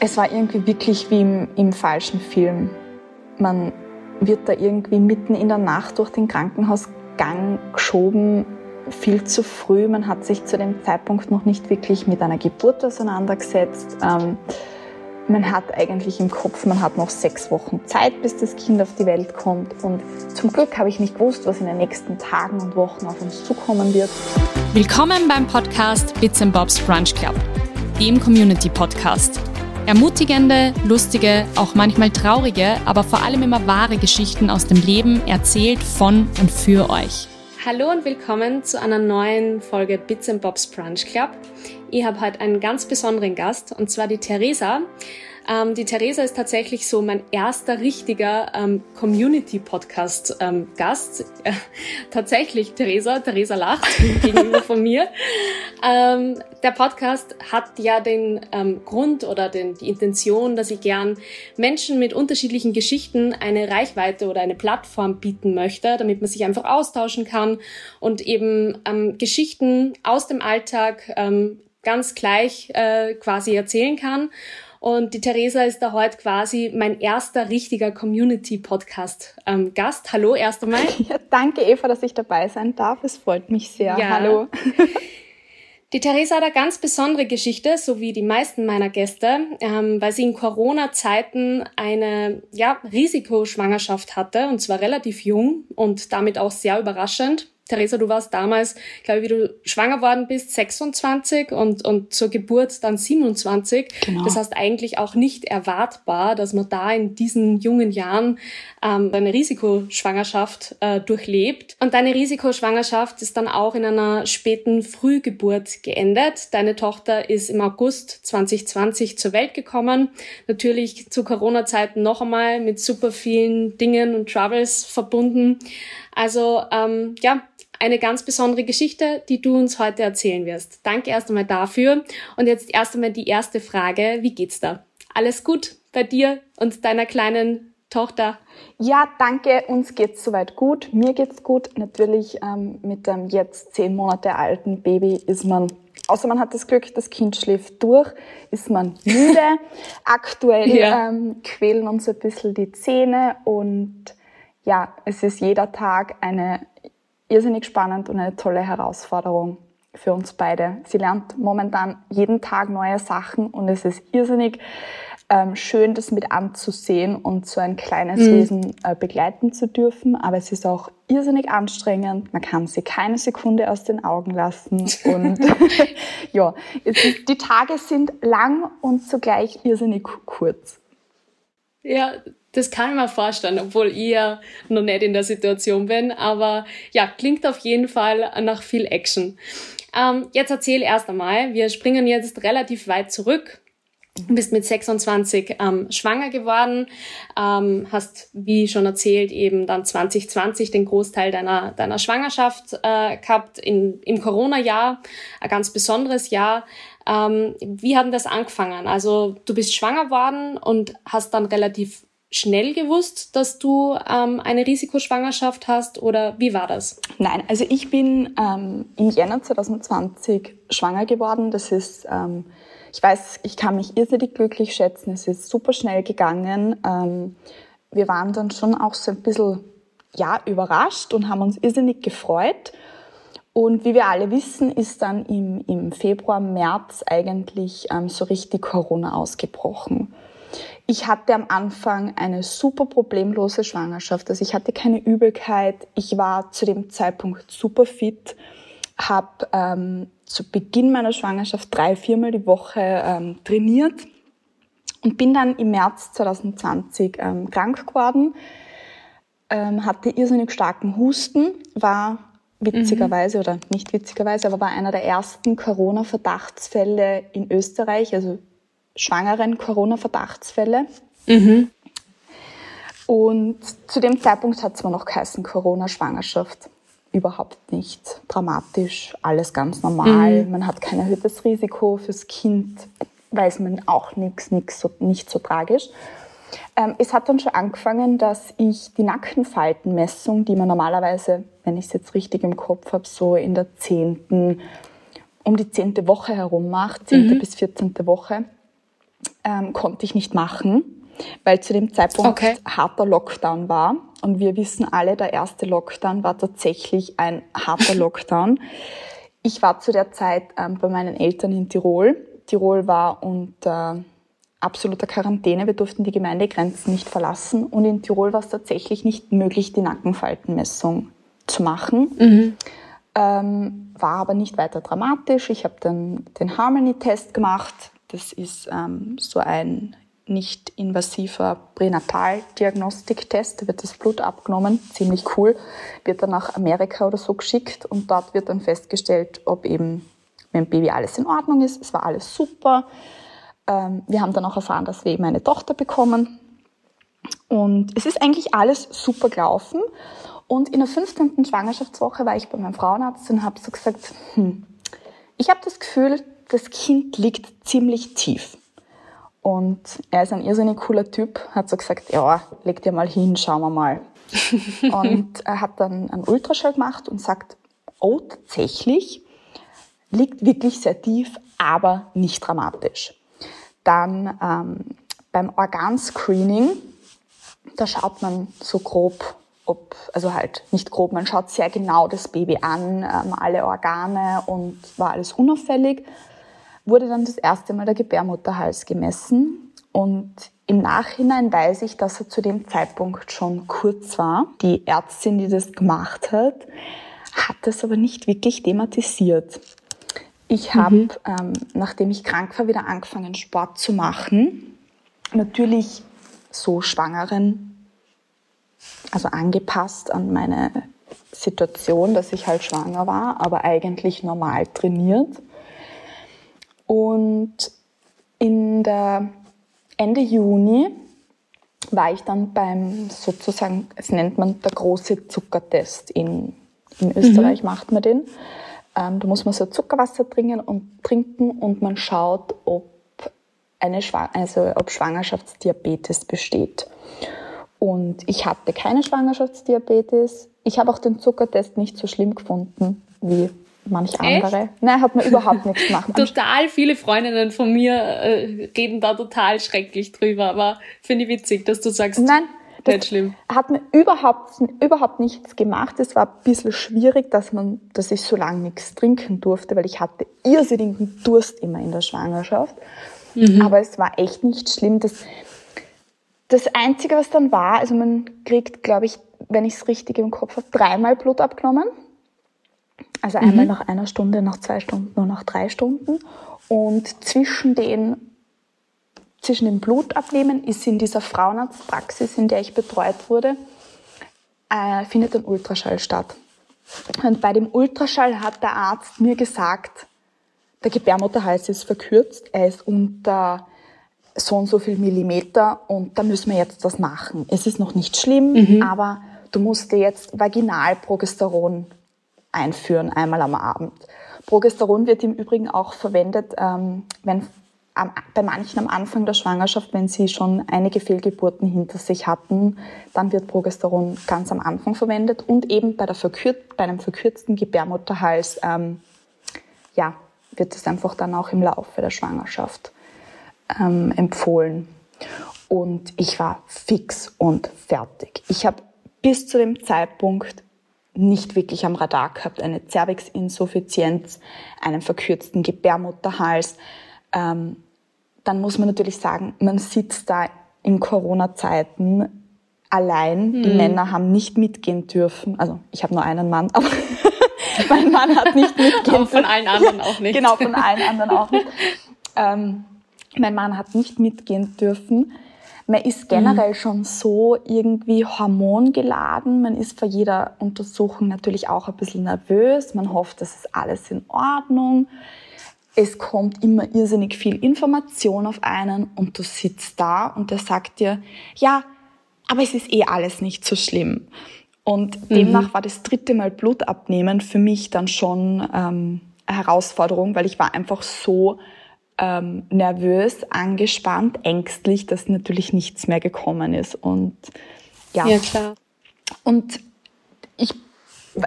Es war irgendwie wirklich wie im, im falschen Film. Man wird da irgendwie mitten in der Nacht durch den Krankenhausgang geschoben, viel zu früh. Man hat sich zu dem Zeitpunkt noch nicht wirklich mit einer Geburt auseinandergesetzt. Ähm, man hat eigentlich im Kopf, man hat noch sechs Wochen Zeit, bis das Kind auf die Welt kommt. Und zum Glück habe ich nicht gewusst, was in den nächsten Tagen und Wochen auf uns zukommen wird. Willkommen beim Podcast Bits Bobs Brunch Club, dem Community Podcast. Ermutigende, lustige, auch manchmal traurige, aber vor allem immer wahre Geschichten aus dem Leben erzählt von und für euch. Hallo und willkommen zu einer neuen Folge Bits Bobs Brunch Club. Ich habe heute einen ganz besonderen Gast und zwar die Theresa. Ähm, die Theresa ist tatsächlich so mein erster richtiger ähm, Community-Podcast-Gast. Ähm, äh, tatsächlich, Theresa, Theresa lacht gegenüber von mir. Ähm, der Podcast hat ja den ähm, Grund oder den, die Intention, dass ich gern Menschen mit unterschiedlichen Geschichten eine Reichweite oder eine Plattform bieten möchte, damit man sich einfach austauschen kann und eben ähm, Geschichten aus dem Alltag ganz gleich äh, quasi erzählen kann. Und die Theresa ist da heute quasi mein erster richtiger Community-Podcast-Gast. Ähm, Hallo erst einmal. Ja, danke Eva, dass ich dabei sein darf. Es freut mich sehr. Ja. Hallo. Die Theresa hat eine ganz besondere Geschichte, so wie die meisten meiner Gäste, ähm, weil sie in Corona-Zeiten eine ja, Risikoschwangerschaft hatte, und zwar relativ jung und damit auch sehr überraschend. Theresa, du warst damals, glaube ich, wie du schwanger worden bist, 26 und, und zur Geburt dann 27. Genau. Das heißt eigentlich auch nicht erwartbar, dass man da in diesen jungen Jahren ähm, eine Risikoschwangerschaft äh, durchlebt. Und deine Risikoschwangerschaft ist dann auch in einer späten Frühgeburt geendet. Deine Tochter ist im August 2020 zur Welt gekommen. Natürlich zu Corona-Zeiten noch einmal mit super vielen Dingen und Troubles verbunden. Also ähm, ja, eine ganz besondere Geschichte, die du uns heute erzählen wirst. Danke erst einmal dafür. Und jetzt erst einmal die erste Frage. Wie geht's da? Alles gut bei dir und deiner kleinen Tochter? Ja, danke. Uns geht's soweit gut. Mir geht's gut. Natürlich ähm, mit dem jetzt zehn Monate alten Baby ist man, außer man hat das Glück, das Kind schläft durch, ist man müde. Aktuell ja. ähm, quälen uns ein bisschen die Zähne und ja, es ist jeder Tag eine irrsinnig spannend und eine tolle Herausforderung für uns beide. Sie lernt momentan jeden Tag neue Sachen und es ist irrsinnig ähm, schön, das mit anzusehen und so ein kleines mhm. Wesen äh, begleiten zu dürfen. Aber es ist auch irrsinnig anstrengend. Man kann sie keine Sekunde aus den Augen lassen. Und ja, ist, die Tage sind lang und zugleich irrsinnig kurz. Ja, das kann ich mir vorstellen, obwohl ich ja noch nicht in der Situation bin. Aber ja, klingt auf jeden Fall nach viel Action. Ähm, jetzt erzähl erst einmal, wir springen jetzt relativ weit zurück. Du bist mit 26 ähm, schwanger geworden, ähm, hast, wie schon erzählt, eben dann 2020 den Großteil deiner, deiner Schwangerschaft äh, gehabt, in, im Corona-Jahr, ein ganz besonderes Jahr. Ähm, wie hat denn das angefangen? Also du bist schwanger worden und hast dann relativ schnell gewusst, dass du ähm, eine Risikoschwangerschaft hast oder wie war das? Nein, also ich bin ähm, im Jänner 2020 schwanger geworden. Das ist, ähm, ich weiß, ich kann mich irrsinnig glücklich schätzen. Es ist super schnell gegangen. Ähm, wir waren dann schon auch so ein bisschen, ja, überrascht und haben uns irrsinnig gefreut. Und wie wir alle wissen, ist dann im, im Februar, März eigentlich ähm, so richtig Corona ausgebrochen. Ich hatte am Anfang eine super problemlose Schwangerschaft. Also ich hatte keine Übelkeit. Ich war zu dem Zeitpunkt super fit, habe ähm, zu Beginn meiner Schwangerschaft drei, viermal die Woche ähm, trainiert und bin dann im März 2020 ähm, krank geworden, ähm, hatte irrsinnig starken Husten, war witzigerweise mhm. oder nicht witzigerweise, aber war einer der ersten Corona-Verdachtsfälle in Österreich, also schwangeren Corona-Verdachtsfälle. Mhm. Und zu dem Zeitpunkt hat es mir noch geheißen Corona-Schwangerschaft. Überhaupt nicht dramatisch, alles ganz normal. Mhm. Man hat kein erhöhtes Risiko fürs Kind, weiß man auch nichts, nichts so, nicht so tragisch. Ähm, es hat dann schon angefangen, dass ich die Nackenfaltenmessung, die man normalerweise, wenn ich es jetzt richtig im Kopf habe, so in der zehnten, um die zehnte Woche herum macht, zehnte mhm. bis vierzehnte Woche, ähm, konnte ich nicht machen, weil zu dem Zeitpunkt okay. harter Lockdown war. Und wir wissen alle, der erste Lockdown war tatsächlich ein harter Lockdown. Ich war zu der Zeit ähm, bei meinen Eltern in Tirol. Tirol war unter absoluter Quarantäne. Wir durften die Gemeindegrenzen nicht verlassen. Und in Tirol war es tatsächlich nicht möglich, die Nackenfaltenmessung zu machen. Mhm. Ähm, war aber nicht weiter dramatisch. Ich habe dann den Harmony-Test gemacht. Das ist ähm, so ein nicht invasiver Pränataldiagnostiktest. Da wird das Blut abgenommen, ziemlich cool, wird dann nach Amerika oder so geschickt und dort wird dann festgestellt, ob eben mit dem Baby alles in Ordnung ist. Es war alles super. Ähm, wir haben dann auch erfahren, dass wir eben eine Tochter bekommen. Und es ist eigentlich alles super gelaufen. Und in der 15. Schwangerschaftswoche war ich bei meinem Frauenarzt und habe so gesagt, hm, ich habe das Gefühl, das Kind liegt ziemlich tief. Und er ist ein irrsinnig cooler Typ, hat so gesagt, ja, leg dir mal hin, schauen wir mal. und er hat dann einen Ultraschall gemacht und sagt, oh, tatsächlich, liegt wirklich sehr tief, aber nicht dramatisch. Dann ähm, beim Organscreening, da schaut man so grob, ob, also halt nicht grob, man schaut sehr genau das Baby an, ähm, alle Organe und war alles unauffällig. Wurde dann das erste Mal der Gebärmutterhals gemessen und im Nachhinein weiß ich, dass er zu dem Zeitpunkt schon kurz war. Die Ärztin, die das gemacht hat, hat das aber nicht wirklich thematisiert. Ich habe, mhm. ähm, nachdem ich krank war, wieder angefangen, Sport zu machen. Natürlich so Schwangeren, also angepasst an meine Situation, dass ich halt schwanger war, aber eigentlich normal trainiert. Und in der Ende Juni war ich dann beim sozusagen, es nennt man der große Zuckertest in, in Österreich, mhm. macht man den. Ähm, da muss man so Zuckerwasser trinken und, trinken und man schaut, ob, eine also ob Schwangerschaftsdiabetes besteht. Und ich hatte keine Schwangerschaftsdiabetes. Ich habe auch den Zuckertest nicht so schlimm gefunden wie manch andere. Echt? Nein, hat mir überhaupt nichts gemacht. total viele Freundinnen von mir äh, reden da total schrecklich drüber, aber finde ich witzig, dass du sagst, Nein, das nicht schlimm. Hat mir überhaupt, überhaupt nichts gemacht. Es war ein bisschen schwierig, dass man, dass ich so lange nichts trinken durfte, weil ich hatte irrsinnigen Durst immer in der Schwangerschaft. Mhm. Aber es war echt nicht schlimm. Das, das Einzige, was dann war, also man kriegt, glaube ich, wenn ich es richtig im Kopf habe, dreimal Blut abgenommen. Also einmal mhm. nach einer Stunde, nach zwei Stunden und nach drei Stunden. Und zwischen den zwischen dem Blutabnehmen ist in dieser Frauenarztpraxis, in der ich betreut wurde, äh, findet ein Ultraschall statt. Und bei dem Ultraschall hat der Arzt mir gesagt, der Gebärmutterhals ist verkürzt, er ist unter so und so viel Millimeter und da müssen wir jetzt was machen. Es ist noch nicht schlimm, mhm. aber du musst dir jetzt Vaginalprogesteron einführen, einmal am Abend. Progesteron wird im Übrigen auch verwendet, ähm, wenn bei manchen am Anfang der Schwangerschaft, wenn sie schon einige Fehlgeburten hinter sich hatten, dann wird Progesteron ganz am Anfang verwendet und eben bei, verkürzt, bei einem verkürzten Gebärmutterhals ähm, ja, wird es einfach dann auch im Laufe der Schwangerschaft ähm, empfohlen. Und ich war fix und fertig. Ich habe bis zu dem Zeitpunkt nicht wirklich am Radar gehabt, eine Cervixinsuffizienz, einen verkürzten Gebärmutterhals. Ähm, dann muss man natürlich sagen, man sitzt da in Corona-Zeiten allein. Mhm. Die Männer haben nicht mitgehen dürfen. Also ich habe nur einen Mann, aber mein Mann hat nicht mitgehen aber von allen anderen auch nicht. Genau, von allen anderen auch nicht. Ähm, mein Mann hat nicht mitgehen dürfen. Man ist generell mhm. schon so irgendwie hormongeladen. Man ist vor jeder Untersuchung natürlich auch ein bisschen nervös. Man hofft, das ist alles in Ordnung es kommt immer irrsinnig viel Information auf einen und du sitzt da und der sagt dir, ja, aber es ist eh alles nicht so schlimm. Und mhm. demnach war das dritte Mal Blut abnehmen für mich dann schon ähm, eine Herausforderung, weil ich war einfach so ähm, nervös, angespannt, ängstlich, dass natürlich nichts mehr gekommen ist. Und ja. Ja, klar. Und ich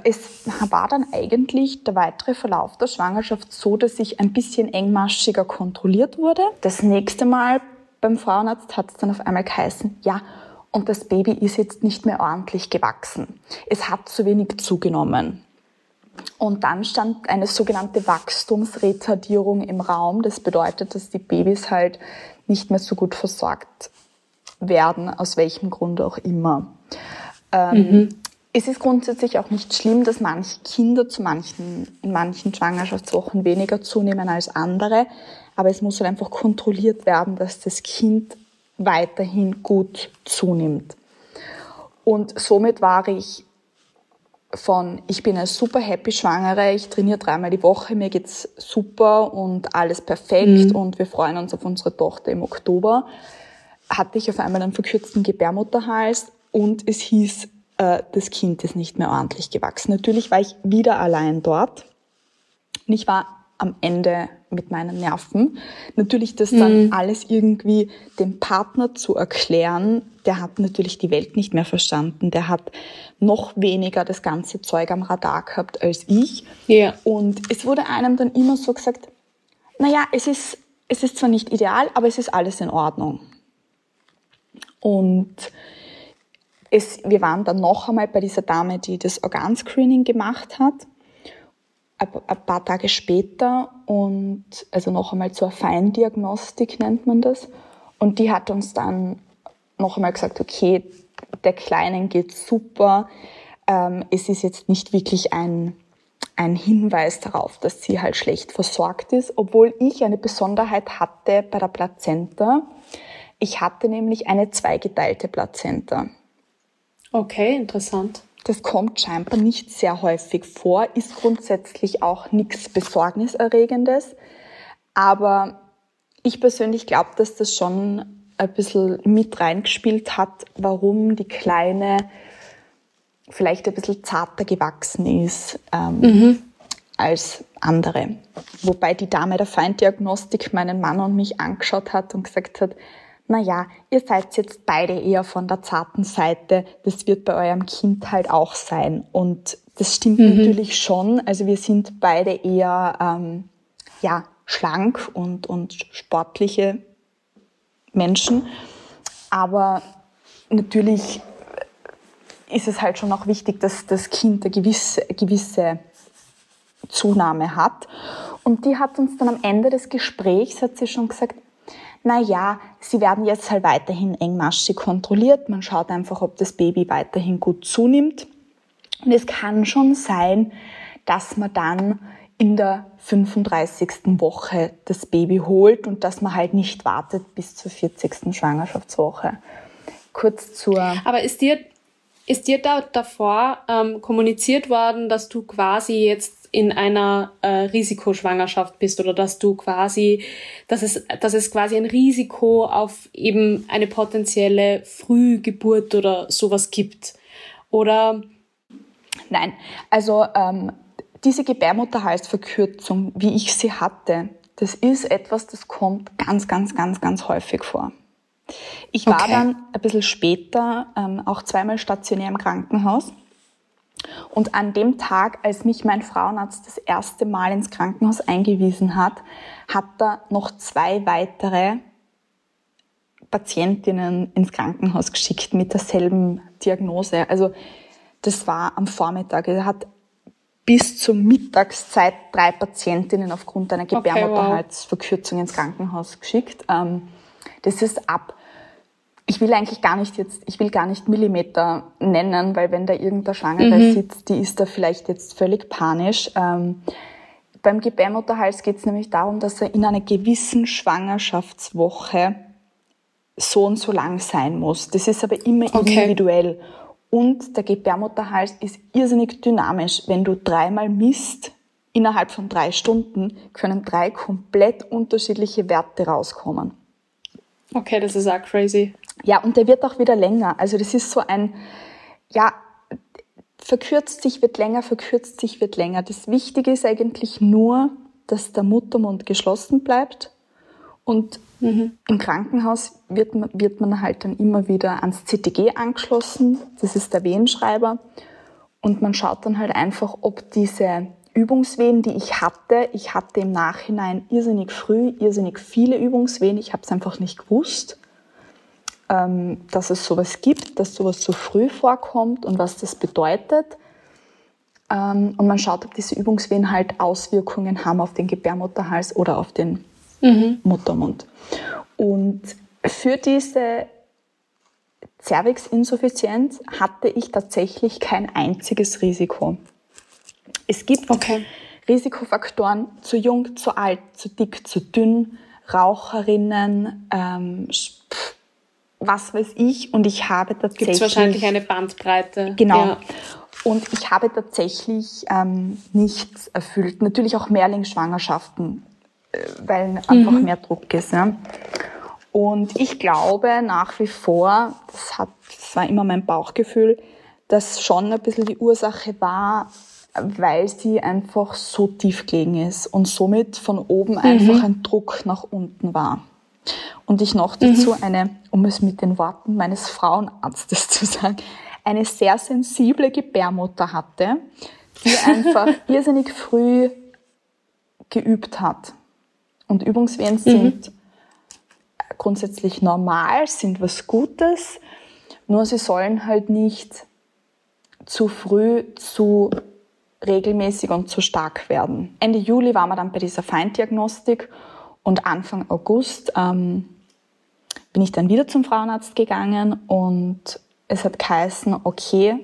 es war dann eigentlich der weitere Verlauf der Schwangerschaft so, dass ich ein bisschen engmaschiger kontrolliert wurde. Das nächste Mal beim Frauenarzt hat es dann auf einmal geheißen, ja, und das Baby ist jetzt nicht mehr ordentlich gewachsen. Es hat zu wenig zugenommen. Und dann stand eine sogenannte Wachstumsretardierung im Raum. Das bedeutet, dass die Babys halt nicht mehr so gut versorgt werden, aus welchem Grund auch immer. Ähm, mhm. Es ist grundsätzlich auch nicht schlimm, dass manche Kinder zu manchen, in manchen Schwangerschaftswochen weniger zunehmen als andere. Aber es muss halt einfach kontrolliert werden, dass das Kind weiterhin gut zunimmt. Und somit war ich von, ich bin eine super happy Schwangere, ich trainiere dreimal die Woche, mir geht's super und alles perfekt mhm. und wir freuen uns auf unsere Tochter im Oktober, hatte ich auf einmal einen verkürzten Gebärmutterhals und es hieß, äh, das Kind ist nicht mehr ordentlich gewachsen. Natürlich war ich wieder allein dort und ich war am Ende mit meinen Nerven. Natürlich das dann mhm. alles irgendwie dem Partner zu erklären, der hat natürlich die Welt nicht mehr verstanden. Der hat noch weniger das ganze Zeug am Radar gehabt als ich. Ja. Und es wurde einem dann immer so gesagt, naja, es ist, es ist zwar nicht ideal, aber es ist alles in Ordnung. Und es, wir waren dann noch einmal bei dieser Dame, die das Organscreening gemacht hat ein paar Tage später und also noch einmal zur Feindiagnostik nennt man das. Und die hat uns dann noch einmal gesagt, okay, der Kleinen geht super. Ähm, es ist jetzt nicht wirklich ein, ein Hinweis darauf, dass sie halt schlecht versorgt ist, obwohl ich eine Besonderheit hatte bei der Plazenta. Ich hatte nämlich eine zweigeteilte Plazenta. Okay, interessant. Das kommt scheinbar nicht sehr häufig vor, ist grundsätzlich auch nichts Besorgniserregendes. Aber ich persönlich glaube, dass das schon ein bisschen mit reingespielt hat, warum die Kleine vielleicht ein bisschen zarter gewachsen ist ähm, mhm. als andere. Wobei die Dame der Feindiagnostik meinen Mann und mich angeschaut hat und gesagt hat, naja, ihr seid jetzt beide eher von der zarten Seite, das wird bei eurem Kind halt auch sein. Und das stimmt mhm. natürlich schon. Also wir sind beide eher ähm, ja, schlank und, und sportliche Menschen. Aber natürlich ist es halt schon auch wichtig, dass das Kind eine gewisse, gewisse Zunahme hat. Und die hat uns dann am Ende des Gesprächs, hat sie schon gesagt, na ja, sie werden jetzt halt weiterhin engmaschig kontrolliert. Man schaut einfach, ob das Baby weiterhin gut zunimmt. Und es kann schon sein, dass man dann in der 35. Woche das Baby holt und dass man halt nicht wartet bis zur 40. Schwangerschaftswoche. Kurz zur. Aber ist dir, ist dir da davor ähm, kommuniziert worden, dass du quasi jetzt in einer äh, Risikoschwangerschaft bist oder dass du quasi, dass es, dass es quasi ein Risiko auf eben eine potenzielle Frühgeburt oder sowas gibt? Oder? Nein, also ähm, diese Gebärmutterhalsverkürzung, wie ich sie hatte, das ist etwas, das kommt ganz, ganz, ganz, ganz häufig vor. Ich war okay. dann ein bisschen später ähm, auch zweimal stationär im Krankenhaus und an dem Tag, als mich mein Frauenarzt das erste Mal ins Krankenhaus eingewiesen hat, hat er noch zwei weitere Patientinnen ins Krankenhaus geschickt mit derselben Diagnose. Also das war am Vormittag. Er hat bis zur Mittagszeit drei Patientinnen aufgrund einer Gebärmutterhalsverkürzung ins Krankenhaus geschickt. Ähm, das ist ab ich will eigentlich gar nicht jetzt, ich will gar nicht Millimeter nennen, weil wenn da irgendeine Schwangere mhm. sitzt, die ist da vielleicht jetzt völlig panisch. Ähm, beim Gebärmutterhals geht es nämlich darum, dass er in einer gewissen Schwangerschaftswoche so und so lang sein muss. Das ist aber immer okay. individuell. Und der Gebärmutterhals ist irrsinnig dynamisch. Wenn du dreimal misst, innerhalb von drei Stunden können drei komplett unterschiedliche Werte rauskommen. Okay, das ist auch crazy. Ja, und der wird auch wieder länger. Also das ist so ein, ja, verkürzt sich, wird länger, verkürzt sich, wird länger. Das Wichtige ist eigentlich nur, dass der Muttermund geschlossen bleibt. Und mhm. im Krankenhaus wird man, wird man halt dann immer wieder ans CTG angeschlossen. Das ist der Wehenschreiber. Und man schaut dann halt einfach, ob diese Übungswehen, die ich hatte, ich hatte im Nachhinein irrsinnig früh, irrsinnig viele Übungswehen. Ich habe es einfach nicht gewusst, dass es sowas gibt, dass sowas so früh vorkommt und was das bedeutet. Ähm, und man schaut, ob diese Übungswehen halt Auswirkungen haben auf den Gebärmutterhals oder auf den mhm. Muttermund. Und für diese Cervixinsuffizienz hatte ich tatsächlich kein einziges Risiko. Es gibt okay. Risikofaktoren zu jung, zu alt, zu dick, zu dünn, Raucherinnen, ähm, was weiß ich. Und ich habe tatsächlich. Gibt wahrscheinlich eine Bandbreite. Genau. Ja. Und ich habe tatsächlich ähm, nichts erfüllt. Natürlich auch Mehrlingsschwangerschaften, äh, weil einfach mhm. mehr Druck ist. Ja. Und ich glaube nach wie vor, das, hat, das war immer mein Bauchgefühl, dass schon ein bisschen die Ursache war, weil sie einfach so tief gelegen ist und somit von oben mhm. einfach ein Druck nach unten war. Und ich noch dazu mhm. eine, um es mit den Worten meines Frauenarztes zu sagen, eine sehr sensible Gebärmutter hatte, die einfach irrsinnig früh geübt hat. Und Übungswehen mhm. sind grundsätzlich normal, sind was Gutes, nur sie sollen halt nicht zu früh zu regelmäßig und zu stark werden. Ende Juli waren wir dann bei dieser Feinddiagnostik und Anfang August ähm, bin ich dann wieder zum Frauenarzt gegangen und es hat geheißen, okay,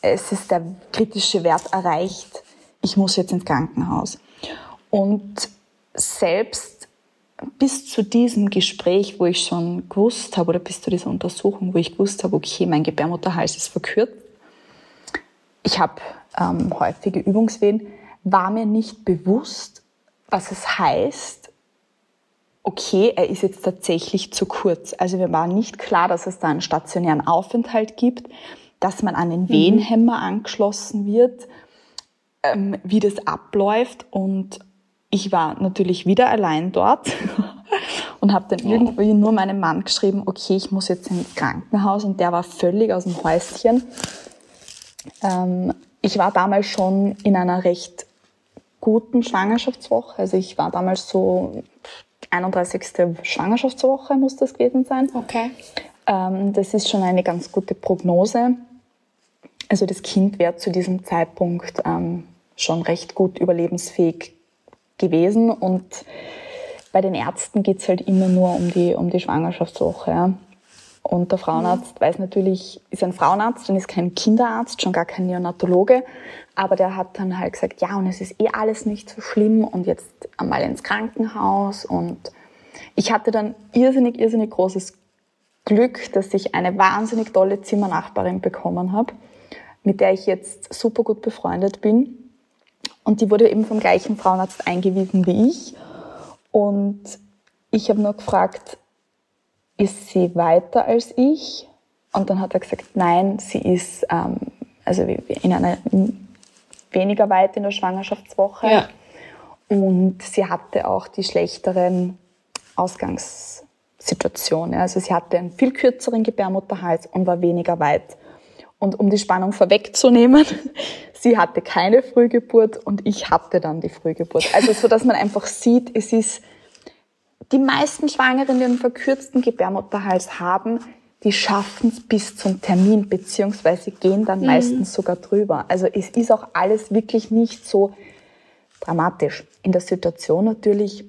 es ist der kritische Wert erreicht, ich muss jetzt ins Krankenhaus. Und selbst bis zu diesem Gespräch, wo ich schon gewusst habe, oder bis zu dieser Untersuchung, wo ich gewusst habe, okay, mein Gebärmutterhals ist verkürzt, ich habe ähm, häufige Übungswehen, war mir nicht bewusst, was es heißt, okay, er ist jetzt tatsächlich zu kurz. Also mir war nicht klar, dass es da einen stationären Aufenthalt gibt, dass man an den mhm. Wehenhemmer angeschlossen wird, ähm, wie das abläuft. Und ich war natürlich wieder allein dort und habe dann irgendwie nur meinem Mann geschrieben, okay, ich muss jetzt ins Krankenhaus und der war völlig aus dem Häuschen. Ähm, ich war damals schon in einer recht guten Schwangerschaftswoche. Also ich war damals so 31. Schwangerschaftswoche muss das gewesen sein. Okay. Ähm, das ist schon eine ganz gute Prognose. Also das Kind wäre zu diesem Zeitpunkt ähm, schon recht gut überlebensfähig gewesen und bei den Ärzten geht es halt immer nur um die, um die Schwangerschaftswoche. Ja. Und der Frauenarzt weiß natürlich, ist ein Frauenarzt und ist kein Kinderarzt, schon gar kein Neonatologe. Aber der hat dann halt gesagt, ja, und es ist eh alles nicht so schlimm und jetzt einmal ins Krankenhaus. Und ich hatte dann irrsinnig, irrsinnig großes Glück, dass ich eine wahnsinnig tolle Zimmernachbarin bekommen habe, mit der ich jetzt super gut befreundet bin. Und die wurde eben vom gleichen Frauenarzt eingewiesen wie ich. Und ich habe nur gefragt, ist sie weiter als ich? Und dann hat er gesagt, nein, sie ist ähm, also in einer weniger weit in der Schwangerschaftswoche. Ja. Und sie hatte auch die schlechteren Ausgangssituationen. Also sie hatte einen viel kürzeren Gebärmutterhals und war weniger weit. Und um die Spannung vorwegzunehmen, sie hatte keine Frühgeburt und ich hatte dann die Frühgeburt. Also so, dass man einfach sieht, es ist die meisten Schwangeren, die einen verkürzten Gebärmutterhals haben, die schaffen es bis zum Termin, beziehungsweise gehen dann mhm. meistens sogar drüber. Also es ist auch alles wirklich nicht so dramatisch. In der Situation natürlich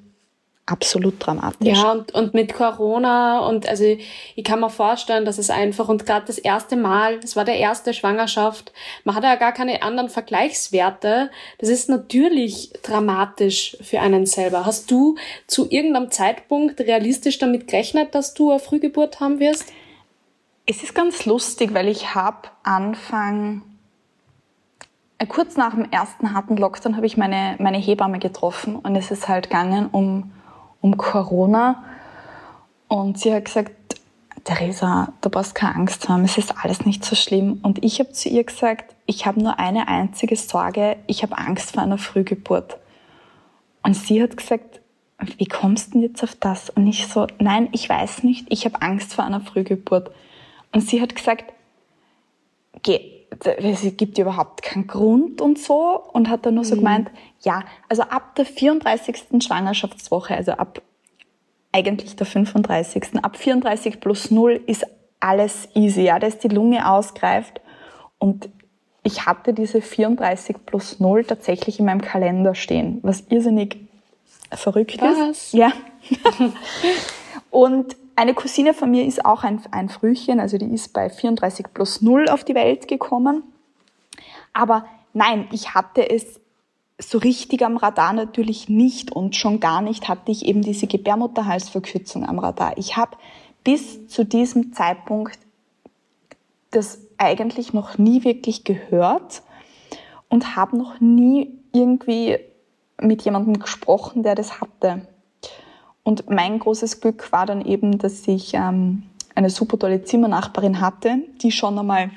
absolut dramatisch. Ja, und, und mit Corona und also ich kann mir vorstellen, dass es einfach und gerade das erste Mal, das war der erste Schwangerschaft, man hat ja gar keine anderen Vergleichswerte. Das ist natürlich dramatisch für einen selber. Hast du zu irgendeinem Zeitpunkt realistisch damit gerechnet, dass du eine Frühgeburt haben wirst? Es ist ganz lustig, weil ich habe Anfang äh, kurz nach dem ersten harten Lockdown habe ich meine, meine Hebamme getroffen und es ist halt gegangen um um Corona. Und sie hat gesagt, Theresa, du brauchst keine Angst haben, es ist alles nicht so schlimm. Und ich habe zu ihr gesagt, ich habe nur eine einzige Sorge, ich habe Angst vor einer Frühgeburt. Und sie hat gesagt, wie kommst du denn jetzt auf das? Und ich so, nein, ich weiß nicht, ich habe Angst vor einer Frühgeburt. Und sie hat gesagt, geh, es gibt überhaupt keinen Grund und so und hat dann nur so mhm. gemeint, ja, also ab der 34. Schwangerschaftswoche, also ab eigentlich der 35. Ab 34 plus 0 ist alles easy, ja, da ist die Lunge ausgreift und ich hatte diese 34 plus 0 tatsächlich in meinem Kalender stehen, was irrsinnig verrückt was? ist. Ja. und eine Cousine von mir ist auch ein, ein Frühchen, also die ist bei 34 plus 0 auf die Welt gekommen. Aber nein, ich hatte es so richtig am Radar natürlich nicht und schon gar nicht hatte ich eben diese Gebärmutterhalsverkürzung am Radar. Ich habe bis zu diesem Zeitpunkt das eigentlich noch nie wirklich gehört und habe noch nie irgendwie mit jemandem gesprochen, der das hatte. Und mein großes Glück war dann eben, dass ich ähm, eine super tolle Zimmernachbarin hatte, die schon einmal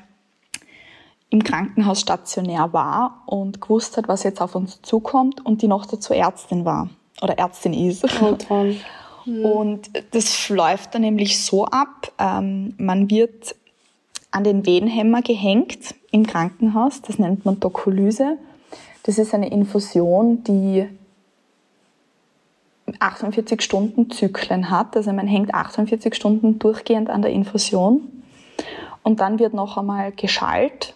im Krankenhaus stationär war und gewusst hat, was jetzt auf uns zukommt und die noch dazu Ärztin war oder Ärztin ist. Oh, toll. Mhm. Und das läuft dann nämlich so ab, ähm, man wird an den Wehenhemmer gehängt im Krankenhaus, das nennt man Dokolyse. Das ist eine Infusion, die 48 Stunden Zyklen hat. Also man hängt 48 Stunden durchgehend an der Infusion und dann wird noch einmal geschallt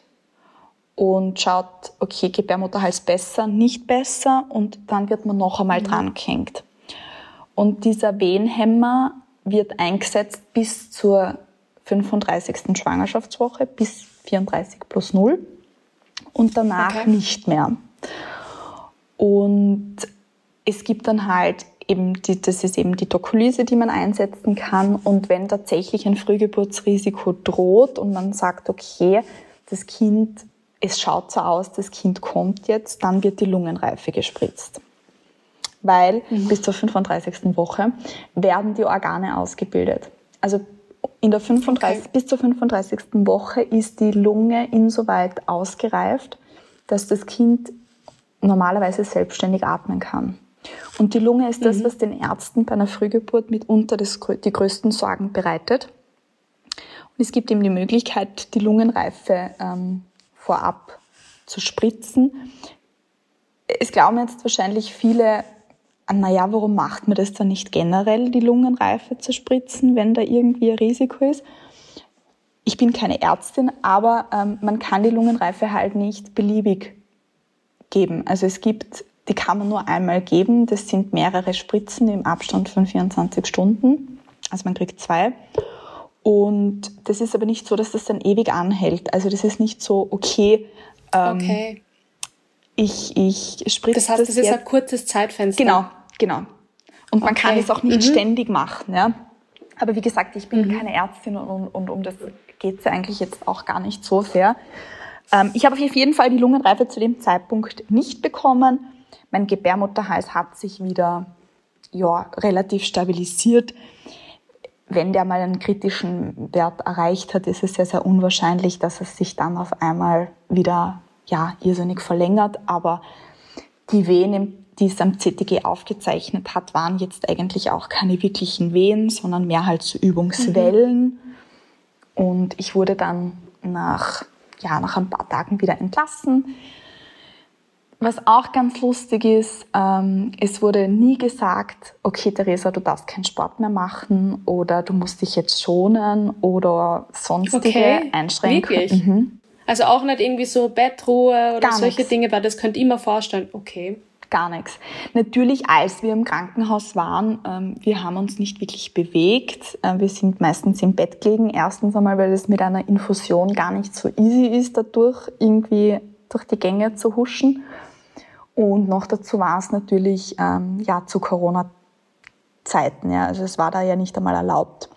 und schaut, okay, Gebärmutterhals besser, nicht besser und dann wird man noch einmal mhm. dran gehängt. Und dieser Wehenhemmer wird eingesetzt bis zur 35. Schwangerschaftswoche, bis 34 plus 0 und danach okay. nicht mehr. Und es gibt dann halt eben die, das ist eben die Dokolyse, die man einsetzen kann. Und wenn tatsächlich ein Frühgeburtsrisiko droht und man sagt, okay, das Kind, es schaut so aus, das Kind kommt jetzt, dann wird die Lungenreife gespritzt. Weil mhm. bis zur 35. Woche werden die Organe ausgebildet. Also in der 35, okay. bis zur 35. Woche ist die Lunge insoweit ausgereift, dass das Kind normalerweise selbstständig atmen kann. Und die Lunge ist das, mhm. was den Ärzten bei einer Frühgeburt mitunter das, die größten Sorgen bereitet. Und es gibt eben die Möglichkeit, die Lungenreife ähm, vorab zu spritzen. Es glauben jetzt wahrscheinlich viele, naja, warum macht man das dann nicht generell, die Lungenreife zu spritzen, wenn da irgendwie ein Risiko ist? Ich bin keine Ärztin, aber ähm, man kann die Lungenreife halt nicht beliebig geben. Also es gibt die kann man nur einmal geben. Das sind mehrere Spritzen im Abstand von 24 Stunden. Also man kriegt zwei. Und das ist aber nicht so, dass das dann ewig anhält. Also das ist nicht so, okay, ähm, okay. ich, ich spritze das. heißt, das, das ist ein kurzes Zeitfenster. Genau, genau. Und man okay. kann es auch nicht mhm. ständig machen. Ja? Aber wie gesagt, ich bin mhm. keine Ärztin und, und um das geht es ja eigentlich jetzt auch gar nicht so sehr. Ähm, ich habe auf jeden Fall die Lungenreife zu dem Zeitpunkt nicht bekommen mein Gebärmutterhals hat sich wieder ja, relativ stabilisiert. Wenn der mal einen kritischen Wert erreicht hat, ist es sehr, sehr unwahrscheinlich, dass es sich dann auf einmal wieder ja, irrsinnig verlängert. Aber die Venen, die es am CTG aufgezeichnet hat, waren jetzt eigentlich auch keine wirklichen Wehen, sondern mehr halt so Übungswellen. Mhm. Und ich wurde dann nach, ja, nach ein paar Tagen wieder entlassen. Was auch ganz lustig ist, ähm, es wurde nie gesagt, okay, Theresa, du darfst keinen Sport mehr machen oder du musst dich jetzt schonen oder sonstige okay. Einschränkungen. Wirklich? Mhm. Also auch nicht irgendwie so Bettruhe oder Gar solche nix. Dinge, weil das könnt ihr mir vorstellen. Okay. Gar nichts. Natürlich, als wir im Krankenhaus waren, ähm, wir haben uns nicht wirklich bewegt. Äh, wir sind meistens im Bett gelegen. Erstens einmal, weil es mit einer Infusion gar nicht so easy ist, dadurch irgendwie durch die Gänge zu huschen. Und noch dazu war es natürlich ähm, ja zu Corona-Zeiten. Ja. Also es war da ja nicht einmal erlaubt.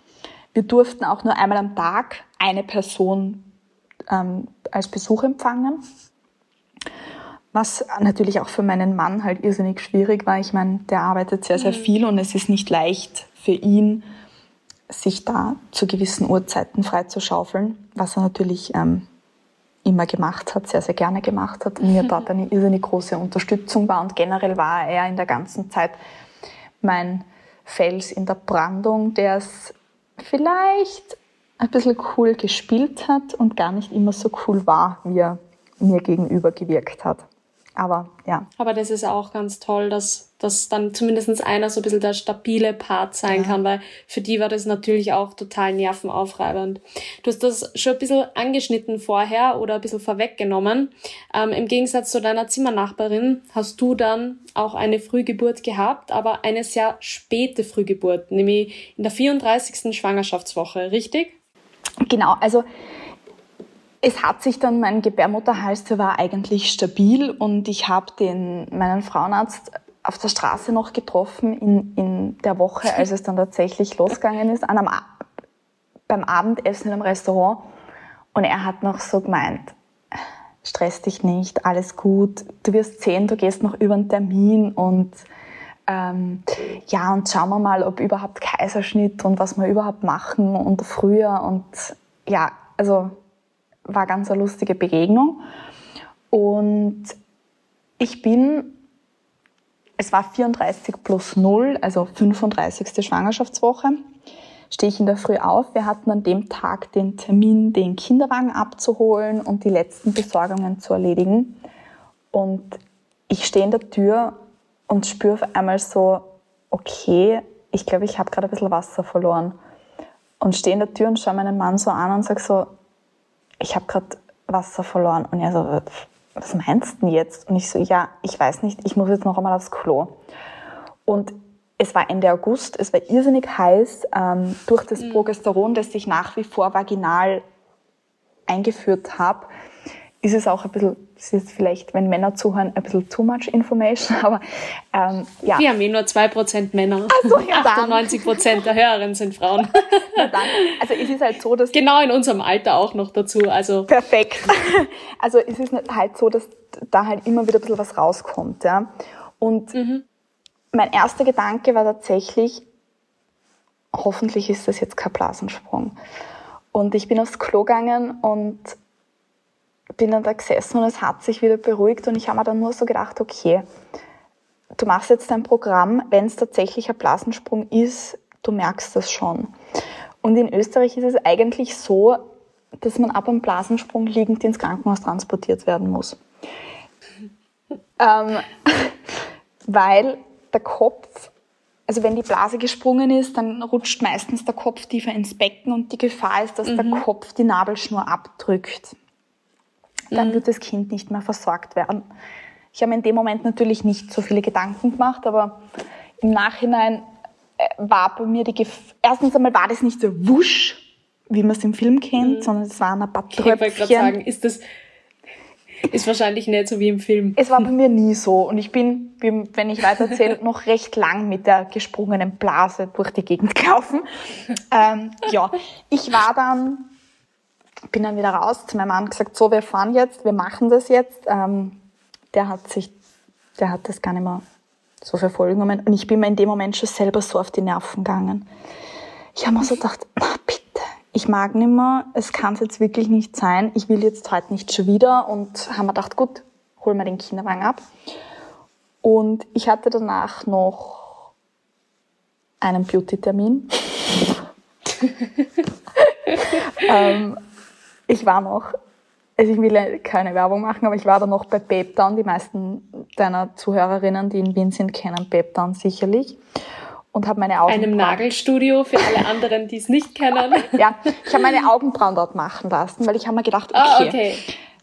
Wir durften auch nur einmal am Tag eine Person ähm, als Besuch empfangen. Was natürlich auch für meinen Mann halt irrsinnig schwierig war. Ich meine, der arbeitet sehr, sehr mhm. viel und es ist nicht leicht für ihn, sich da zu gewissen Uhrzeiten freizuschaufeln, was er natürlich ähm, immer gemacht hat, sehr, sehr gerne gemacht hat mir dort eine irrsinnig große Unterstützung war. Und generell war er in der ganzen Zeit mein Fels in der Brandung, der es vielleicht ein bisschen cool gespielt hat und gar nicht immer so cool war, wie er mir gegenüber gewirkt hat. Aber ja. Aber das ist auch ganz toll, dass, dass dann zumindest einer so ein bisschen der stabile Part sein ja. kann, weil für die war das natürlich auch total nervenaufreibend. Du hast das schon ein bisschen angeschnitten vorher oder ein bisschen vorweggenommen. Ähm, Im Gegensatz zu deiner Zimmernachbarin hast du dann auch eine Frühgeburt gehabt, aber eine sehr späte Frühgeburt, nämlich in der 34. Schwangerschaftswoche, richtig? Genau, also es hat sich dann, mein Gebärmutterhals, der war eigentlich stabil und ich habe den, meinen Frauenarzt auf der Straße noch getroffen in, in der Woche, als es dann tatsächlich losgegangen ist, an einem, beim Abendessen im Restaurant. Und er hat noch so gemeint, stress dich nicht, alles gut, du wirst sehen, du gehst noch über den Termin und ähm, ja, und schauen wir mal, ob überhaupt Kaiserschnitt und was wir überhaupt machen und früher und ja, also war ganz eine lustige Begegnung. Und ich bin, es war 34 plus 0, also 35. Schwangerschaftswoche, stehe ich in der Früh auf. Wir hatten an dem Tag den Termin, den Kinderwagen abzuholen und die letzten Besorgungen zu erledigen. Und ich stehe in der Tür und spüre auf einmal so, okay, ich glaube, ich habe gerade ein bisschen Wasser verloren. Und stehe in der Tür und schaue meinen Mann so an und sage so, ich habe gerade Wasser verloren. Und er so, was meinst du denn jetzt? Und ich so, ja, ich weiß nicht, ich muss jetzt noch einmal aufs Klo. Und es war Ende August, es war irrsinnig heiß ähm, durch das mhm. Progesteron, das ich nach wie vor vaginal eingeführt habe ist es auch ein bisschen, das ist vielleicht, wenn Männer zuhören, ein bisschen too much information, aber ähm, ja. Wir haben eh nur 2% Männer. Also, ja, 98% der Hörerinnen sind Frauen. dann. Also es ist halt so, dass... Genau in unserem Alter auch noch dazu, also... Perfekt. Also es ist halt so, dass da halt immer wieder ein bisschen was rauskommt, ja. Und mhm. mein erster Gedanke war tatsächlich, hoffentlich ist das jetzt kein Blasensprung. Und ich bin aufs Klo gegangen und bin dann da gesessen und es hat sich wieder beruhigt und ich habe mir dann nur so gedacht, okay, du machst jetzt dein Programm, wenn es tatsächlich ein Blasensprung ist, du merkst das schon. Und in Österreich ist es eigentlich so, dass man ab einem Blasensprung liegend ins Krankenhaus transportiert werden muss. ähm, weil der Kopf, also wenn die Blase gesprungen ist, dann rutscht meistens der Kopf tiefer ins Becken und die Gefahr ist, dass mhm. der Kopf die Nabelschnur abdrückt dann mhm. wird das Kind nicht mehr versorgt werden. Ich habe mir in dem Moment natürlich nicht so viele Gedanken gemacht, aber im Nachhinein äh, war bei mir die Gef erstens einmal war das nicht so wusch, wie man es im Film kennt, mhm. sondern es waren ein paar Tröpfchen. Ich wollte gerade sagen, ist das ist wahrscheinlich nicht so wie im Film. Es war bei mir nie so. Und ich bin, wenn ich weiter erzähle, noch recht lang mit der gesprungenen Blase durch die Gegend gelaufen. Ähm, ja, ich war dann bin dann wieder raus zu meinem Mann gesagt, so, wir fahren jetzt, wir machen das jetzt. Ähm, der hat sich, der hat das gar nicht mehr so genommen. Und ich bin mir in dem Moment schon selber so auf die Nerven gegangen. Ich habe mir so gedacht, na bitte, ich mag nicht mehr, es kann es jetzt wirklich nicht sein, ich will jetzt heute nicht schon wieder. Und haben mir gedacht, gut, hol mir den Kinderwagen ab. Und ich hatte danach noch einen Beauty-Termin. ähm, ich war noch, also ich will keine Werbung machen, aber ich war da noch bei Down. Die meisten deiner Zuhörerinnen, die in Wien sind, kennen Down sicherlich. Und habe meine Augenbrauen... Einem Nagelstudio für alle anderen, die es nicht kennen. ja, ich habe meine Augenbrauen dort machen lassen, weil ich habe mir gedacht, okay... Ah, okay.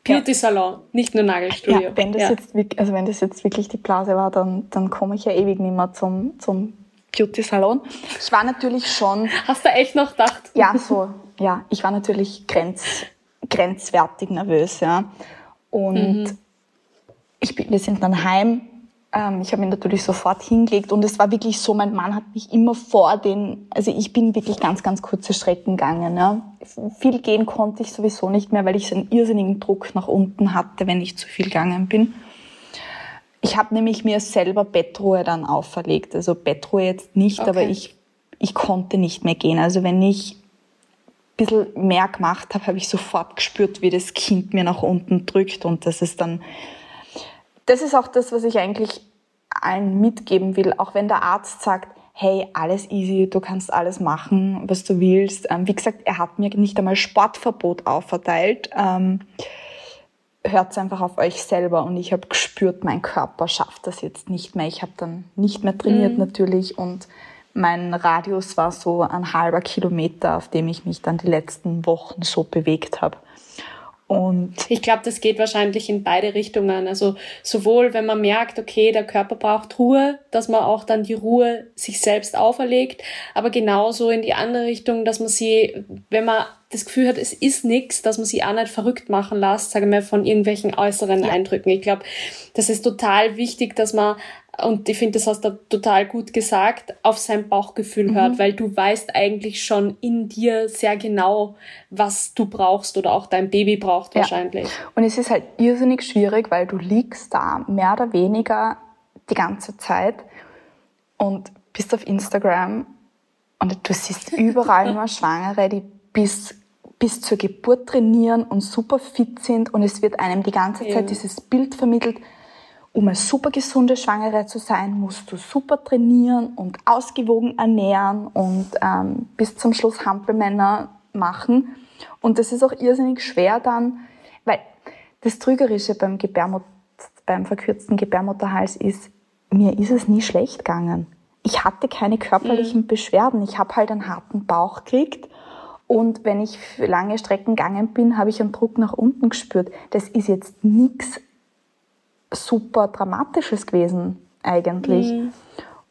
Beauty Salon, nicht nur Nagelstudio. Ja, wenn das ja. jetzt also wenn das jetzt wirklich die Blase war, dann dann komme ich ja ewig nicht mehr zum zum Beauty Salon. Ich war natürlich schon. Hast du echt noch gedacht? Ja, so. Ja, ich war natürlich grenz grenzwertig nervös. Ja. Und mhm. ich bin, wir sind dann heim. Ähm, ich habe mich natürlich sofort hingelegt und es war wirklich so, mein Mann hat mich immer vor den, also ich bin wirklich ganz, ganz kurze Strecken gegangen. Ja. Viel gehen konnte ich sowieso nicht mehr, weil ich so einen irrsinnigen Druck nach unten hatte, wenn ich zu viel gegangen bin. Ich habe nämlich mir selber Bettruhe dann auferlegt. Also Bettruhe jetzt nicht, okay. aber ich, ich konnte nicht mehr gehen. Also wenn ich bisschen mehr gemacht habe, habe ich sofort gespürt, wie das Kind mir nach unten drückt. Und das ist dann, das ist auch das, was ich eigentlich allen mitgeben will. Auch wenn der Arzt sagt, hey, alles easy, du kannst alles machen, was du willst. Ähm, wie gesagt, er hat mir nicht einmal Sportverbot aufverteilt. Ähm, hört einfach auf euch selber und ich habe gespürt, mein Körper schafft das jetzt nicht mehr. Ich habe dann nicht mehr trainiert mhm. natürlich und mein Radius war so ein halber Kilometer, auf dem ich mich dann die letzten Wochen so bewegt habe. Und ich glaube, das geht wahrscheinlich in beide Richtungen. Also sowohl, wenn man merkt, okay, der Körper braucht Ruhe, dass man auch dann die Ruhe sich selbst auferlegt, aber genauso in die andere Richtung, dass man sie, wenn man das Gefühl hat, es ist nichts, dass man sie auch nicht verrückt machen lässt, sage ich mal, von irgendwelchen äußeren ja. Eindrücken. Ich glaube, das ist total wichtig, dass man und ich finde, das hast du total gut gesagt, auf sein Bauchgefühl mhm. hört, weil du weißt eigentlich schon in dir sehr genau, was du brauchst oder auch dein Baby braucht ja. wahrscheinlich. Und es ist halt irrsinnig schwierig, weil du liegst da mehr oder weniger die ganze Zeit und bist auf Instagram und du siehst überall nur Schwangere, die bis, bis zur Geburt trainieren und super fit sind und es wird einem die ganze Zeit ja. dieses Bild vermittelt, um eine super gesunde Schwangere zu sein, musst du super trainieren und ausgewogen ernähren und ähm, bis zum Schluss Hampelmänner machen. Und das ist auch irrsinnig schwer dann, weil das Trügerische beim, Gebärmut beim verkürzten Gebärmutterhals ist, mir ist es nie schlecht gegangen. Ich hatte keine körperlichen mhm. Beschwerden. Ich habe halt einen harten Bauch gekriegt. Und wenn ich lange Strecken gegangen bin, habe ich einen Druck nach unten gespürt. Das ist jetzt nichts super Dramatisches gewesen eigentlich. Mhm.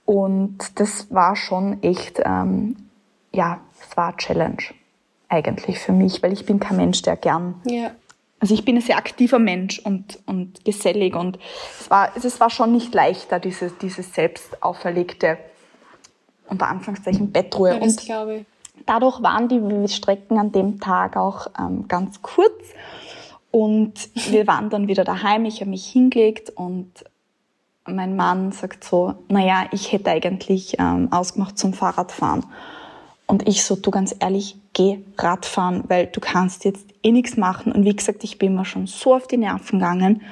Und das war schon echt, ähm, ja, es war eine Challenge eigentlich für mich, weil ich bin kein Mensch, der gern. Ja. Also ich bin ein sehr aktiver Mensch und, und gesellig und es war, es war schon nicht leichter, dieses, dieses selbst auferlegte, unter Anführungszeichen, Bettruhe. Ja, und. Dadurch waren die Strecken an dem Tag auch ähm, ganz kurz und wir waren dann wieder daheim, ich habe mich hingelegt und mein Mann sagt so, naja, ich hätte eigentlich ähm, ausgemacht zum Fahrradfahren. Und ich so, du ganz ehrlich, geh Radfahren, weil du kannst jetzt eh nichts machen. Und wie gesagt, ich bin mir schon so auf die Nerven gegangen.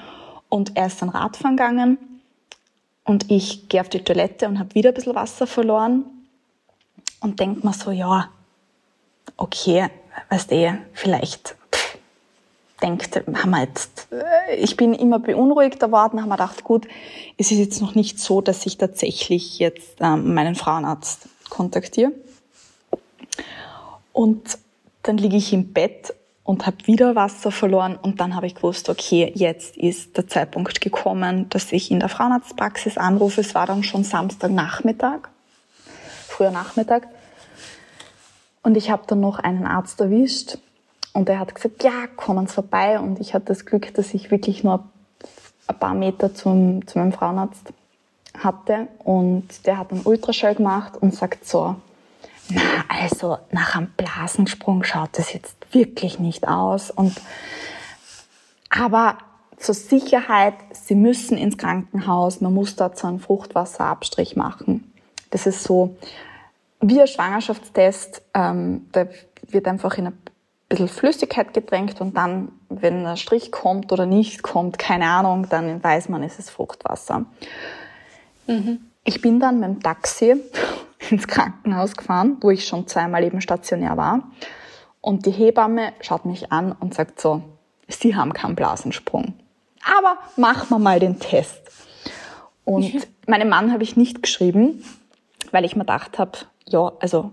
Und er ist dann Radfahren gegangen und ich gehe auf die Toilette und habe wieder ein bisschen Wasser verloren und denk mir so, ja, okay, weißt du, vielleicht denkt, jetzt, äh, ich bin immer beunruhigter worden, haben wir gedacht, gut, es ist jetzt noch nicht so, dass ich tatsächlich jetzt ähm, meinen Frauenarzt kontaktiere. Und dann liege ich im Bett und habe wieder Wasser verloren und dann habe ich gewusst, okay, jetzt ist der Zeitpunkt gekommen, dass ich in der Frauenarztpraxis anrufe. Es war dann schon Samstagnachmittag, früher Nachmittag. Und ich habe dann noch einen Arzt erwischt, und er hat gesagt, ja, kommen Sie vorbei. Und ich hatte das Glück, dass ich wirklich nur ein paar Meter zum, zu meinem Frauenarzt hatte. Und der hat einen Ultraschall gemacht und sagt so, na, also nach einem Blasensprung schaut das jetzt wirklich nicht aus. Und, aber zur Sicherheit, Sie müssen ins Krankenhaus, man muss dazu einen Fruchtwasserabstrich machen. Das ist so wie ein Schwangerschaftstest, ähm, da wird einfach in eine bisschen Flüssigkeit getränkt und dann, wenn ein Strich kommt oder nicht kommt, keine Ahnung, dann weiß man, es ist Fruchtwasser. Mhm. Ich bin dann mit dem Taxi ins Krankenhaus gefahren, wo ich schon zweimal eben stationär war. Und die Hebamme schaut mich an und sagt so, Sie haben keinen Blasensprung. Aber machen wir mal den Test. Und meinem Mann habe ich nicht geschrieben, weil ich mir gedacht habe, ja, also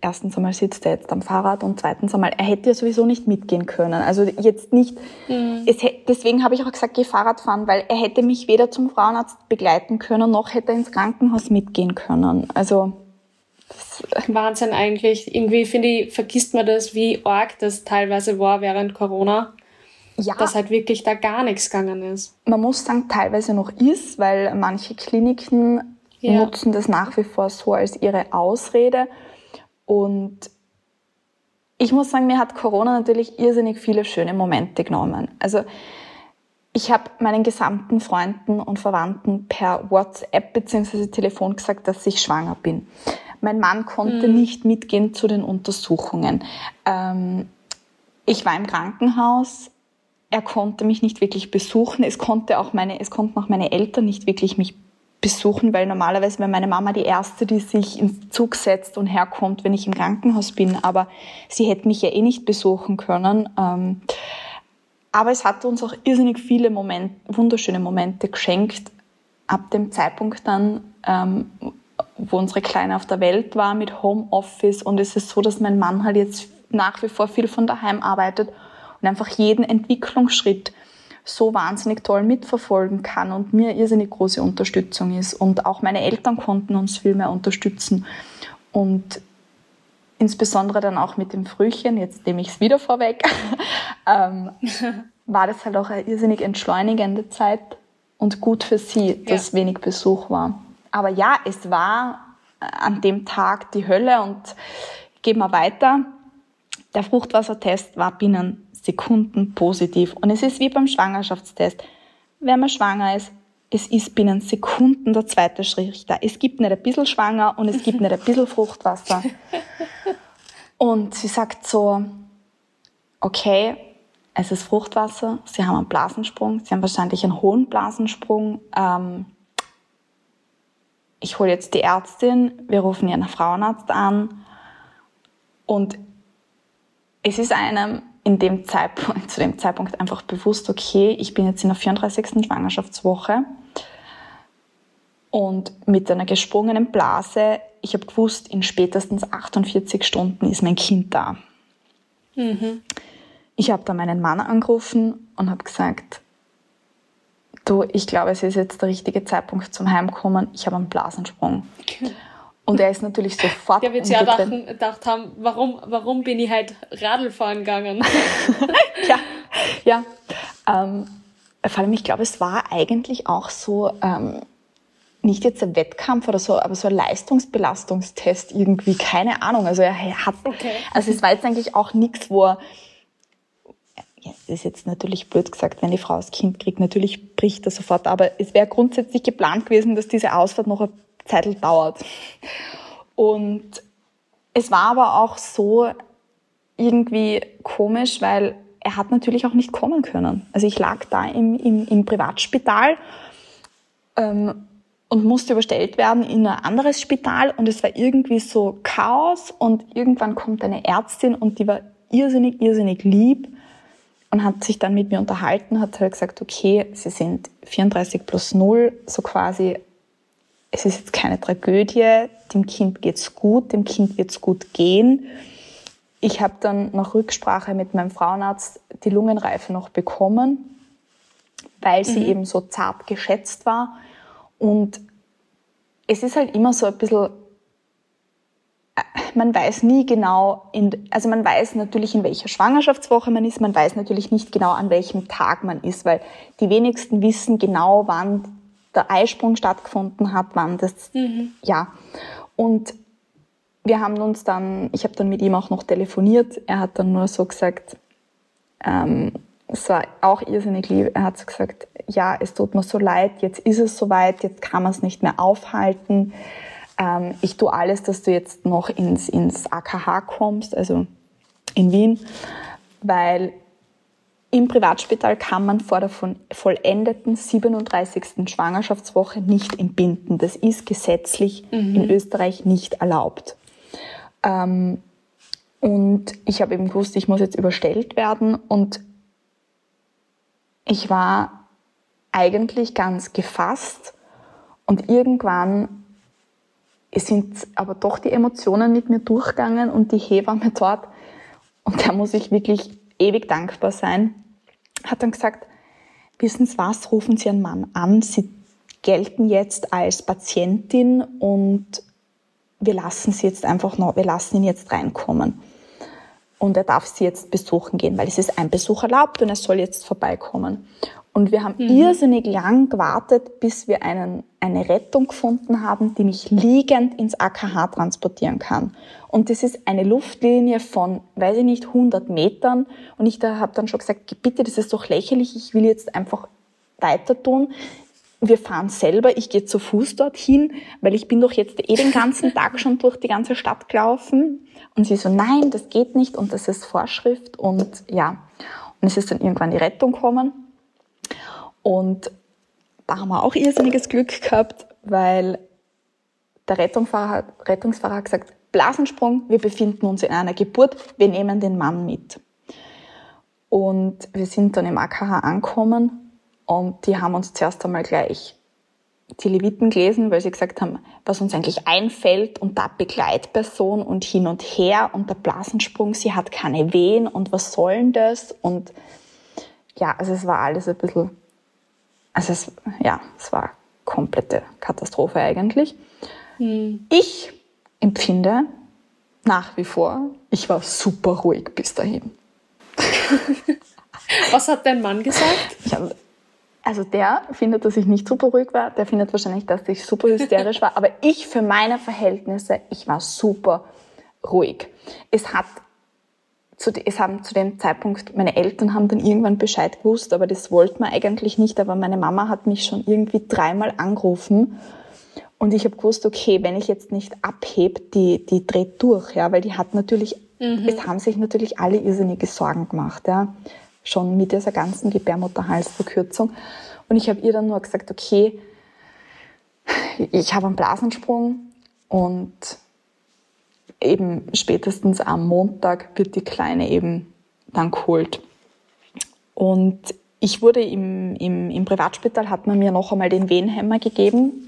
erstens einmal sitzt er jetzt am Fahrrad und zweitens einmal, er hätte ja sowieso nicht mitgehen können. Also jetzt nicht, mhm. es, deswegen habe ich auch gesagt, geh Fahrrad fahren, weil er hätte mich weder zum Frauenarzt begleiten können, noch hätte er ins Krankenhaus mitgehen können. Also, Wahnsinn eigentlich. Irgendwie finde ich, vergisst man das, wie arg das teilweise war während Corona. Ja. Dass halt wirklich da gar nichts gegangen ist. Man muss sagen, teilweise noch ist, weil manche Kliniken ja. nutzen das nach wie vor so als ihre Ausrede. Und ich muss sagen, mir hat Corona natürlich irrsinnig viele schöne Momente genommen. Also ich habe meinen gesamten Freunden und Verwandten per WhatsApp bzw. Telefon gesagt, dass ich schwanger bin. Mein Mann konnte mhm. nicht mitgehen zu den Untersuchungen. Ähm, ich war im Krankenhaus. Er konnte mich nicht wirklich besuchen. Es konnte auch meine, es konnten auch meine Eltern nicht wirklich mich besuchen, weil normalerweise wäre meine Mama die Erste, die sich ins Zug setzt und herkommt, wenn ich im Krankenhaus bin. Aber sie hätte mich ja eh nicht besuchen können. Ähm, aber es hat uns auch irrsinnig viele Momente, wunderschöne Momente geschenkt. Ab dem Zeitpunkt dann, ähm, wo unsere Kleine auf der Welt war mit Homeoffice. Und es ist so, dass mein Mann halt jetzt nach wie vor viel von daheim arbeitet und einfach jeden Entwicklungsschritt so wahnsinnig toll mitverfolgen kann und mir irrsinnig große Unterstützung ist. Und auch meine Eltern konnten uns viel mehr unterstützen. Und insbesondere dann auch mit dem Frühchen, jetzt nehme ich es wieder vorweg, ähm, war das halt auch eine irrsinnig entschleunigende Zeit und gut für sie, dass ja. wenig Besuch war. Aber ja, es war an dem Tag die Hölle und gehen wir weiter. Der Fruchtwassertest war binnen Sekunden positiv. Und es ist wie beim Schwangerschaftstest. Wenn man schwanger ist, es ist binnen Sekunden der zweite Schritt da. Es gibt nicht ein bisschen schwanger und es gibt nicht ein bisschen Fruchtwasser. Und sie sagt so, okay, es ist Fruchtwasser, sie haben einen Blasensprung, sie haben wahrscheinlich einen hohen Blasensprung. Ähm, ich hole jetzt die Ärztin, wir rufen ihren Frauenarzt an und es ist einem in dem Zeitpunkt, zu dem Zeitpunkt einfach bewusst, okay, ich bin jetzt in der 34. Schwangerschaftswoche und mit einer gesprungenen Blase, ich habe gewusst, in spätestens 48 Stunden ist mein Kind da. Mhm. Ich habe da meinen Mann angerufen und habe gesagt, du, ich glaube, es ist jetzt der richtige Zeitpunkt zum Heimkommen. Ich habe einen Blasensprung. Und er ist natürlich sofort. Der wird ja gedacht haben, warum, warum bin ich halt Radl fahren gegangen? ja, ja. Ähm, vor allem, ich glaube, es war eigentlich auch so, ähm, nicht jetzt ein Wettkampf oder so, aber so ein Leistungsbelastungstest irgendwie, keine Ahnung. Also er hat, okay. also es war jetzt eigentlich auch nichts, wo er, ja, das ist jetzt natürlich blöd gesagt, wenn die Frau das Kind kriegt, natürlich bricht er sofort, aber es wäre grundsätzlich geplant gewesen, dass diese Ausfahrt noch ein Zeit dauert. Und es war aber auch so irgendwie komisch, weil er hat natürlich auch nicht kommen können. Also ich lag da im, im, im Privatspital ähm, und musste überstellt werden in ein anderes Spital und es war irgendwie so Chaos und irgendwann kommt eine Ärztin und die war irrsinnig, irrsinnig lieb und hat sich dann mit mir unterhalten, hat halt gesagt, okay, sie sind 34 plus 0, so quasi es ist jetzt keine Tragödie, dem Kind geht's gut, dem Kind wird's gut gehen. Ich habe dann nach Rücksprache mit meinem Frauenarzt die Lungenreife noch bekommen, weil sie mhm. eben so zart geschätzt war. Und es ist halt immer so ein bisschen, äh, man weiß nie genau, in, also man weiß natürlich, in welcher Schwangerschaftswoche man ist, man weiß natürlich nicht genau, an welchem Tag man ist, weil die wenigsten wissen genau, wann der Eisprung stattgefunden hat, wann das, mhm. ja. Und wir haben uns dann, ich habe dann mit ihm auch noch telefoniert, er hat dann nur so gesagt, ähm, es war auch irrsinnig lieb, er hat so gesagt, ja, es tut mir so leid, jetzt ist es soweit, jetzt kann man es nicht mehr aufhalten. Ähm, ich tue alles, dass du jetzt noch ins, ins AKH kommst, also in Wien, weil im Privatspital kann man vor der vollendeten 37. Schwangerschaftswoche nicht entbinden. Das ist gesetzlich mhm. in Österreich nicht erlaubt. Ähm, und ich habe eben gewusst, ich muss jetzt überstellt werden und ich war eigentlich ganz gefasst und irgendwann sind aber doch die Emotionen mit mir durchgegangen und die Hebamme dort und da muss ich wirklich ewig dankbar sein, hat dann gesagt, wissen Sie was, rufen Sie Ihren Mann an, Sie gelten jetzt als Patientin und wir lassen Sie jetzt einfach noch, wir lassen ihn jetzt reinkommen. Und er darf Sie jetzt besuchen gehen, weil es ist ein Besuch erlaubt und er soll jetzt vorbeikommen. Und wir haben mhm. irrsinnig lang gewartet, bis wir einen, eine Rettung gefunden haben, die mich liegend ins AKH transportieren kann. Und das ist eine Luftlinie von, weiß ich nicht, 100 Metern. Und ich da habe dann schon gesagt, bitte, das ist doch lächerlich, ich will jetzt einfach weiter tun. Wir fahren selber, ich gehe zu Fuß dorthin, weil ich bin doch jetzt eh den ganzen Tag schon durch die ganze Stadt gelaufen. Und sie so, nein, das geht nicht und das ist Vorschrift und ja. Und es ist dann irgendwann die Rettung gekommen. Und da haben wir auch irrsinniges Glück gehabt, weil der Rettungsfahrer, Rettungsfahrer hat gesagt, Blasensprung, wir befinden uns in einer Geburt, wir nehmen den Mann mit. Und wir sind dann im AKH angekommen und die haben uns zuerst einmal gleich die Leviten gelesen, weil sie gesagt haben, was uns eigentlich einfällt und da Begleitperson und hin und her und der Blasensprung, sie hat keine Wehen und was soll denn das? Und ja, also es war alles ein bisschen, also es, ja, es war komplette Katastrophe eigentlich. Hm. Ich empfinde nach wie vor, ich war super ruhig bis dahin. Was hat dein Mann gesagt? Hab, also der findet, dass ich nicht super ruhig war. Der findet wahrscheinlich, dass ich super hysterisch war. Aber ich für meine Verhältnisse, ich war super ruhig. Es hat zu, es haben zu dem Zeitpunkt, meine Eltern haben dann irgendwann Bescheid gewusst, aber das wollte man eigentlich nicht. Aber meine Mama hat mich schon irgendwie dreimal angerufen und ich habe gewusst, okay, wenn ich jetzt nicht abhebe, die, die dreht durch, ja, weil die hat natürlich, mhm. es haben sich natürlich alle irrsinnige Sorgen gemacht, ja, schon mit dieser ganzen Gebärmutterhalsverkürzung. Und ich habe ihr dann nur gesagt, okay, ich habe einen Blasensprung und eben spätestens am Montag wird die Kleine eben dann geholt. Und ich wurde im, im, im Privatspital, hat man mir noch einmal den Wehenhemmer gegeben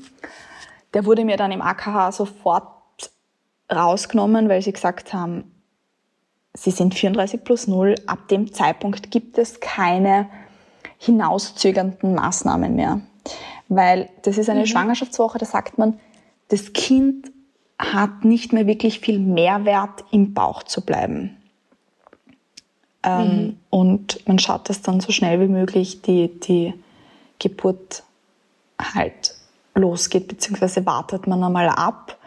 der wurde mir dann im AKH sofort rausgenommen, weil sie gesagt haben, sie sind 34 plus 0. Ab dem Zeitpunkt gibt es keine hinauszögernden Maßnahmen mehr. Weil das ist eine mhm. Schwangerschaftswoche, da sagt man, das Kind hat nicht mehr wirklich viel Mehrwert im Bauch zu bleiben. Ähm, mhm. Und man schaut, dass dann so schnell wie möglich die, die Geburt halt losgeht, beziehungsweise wartet man einmal ab.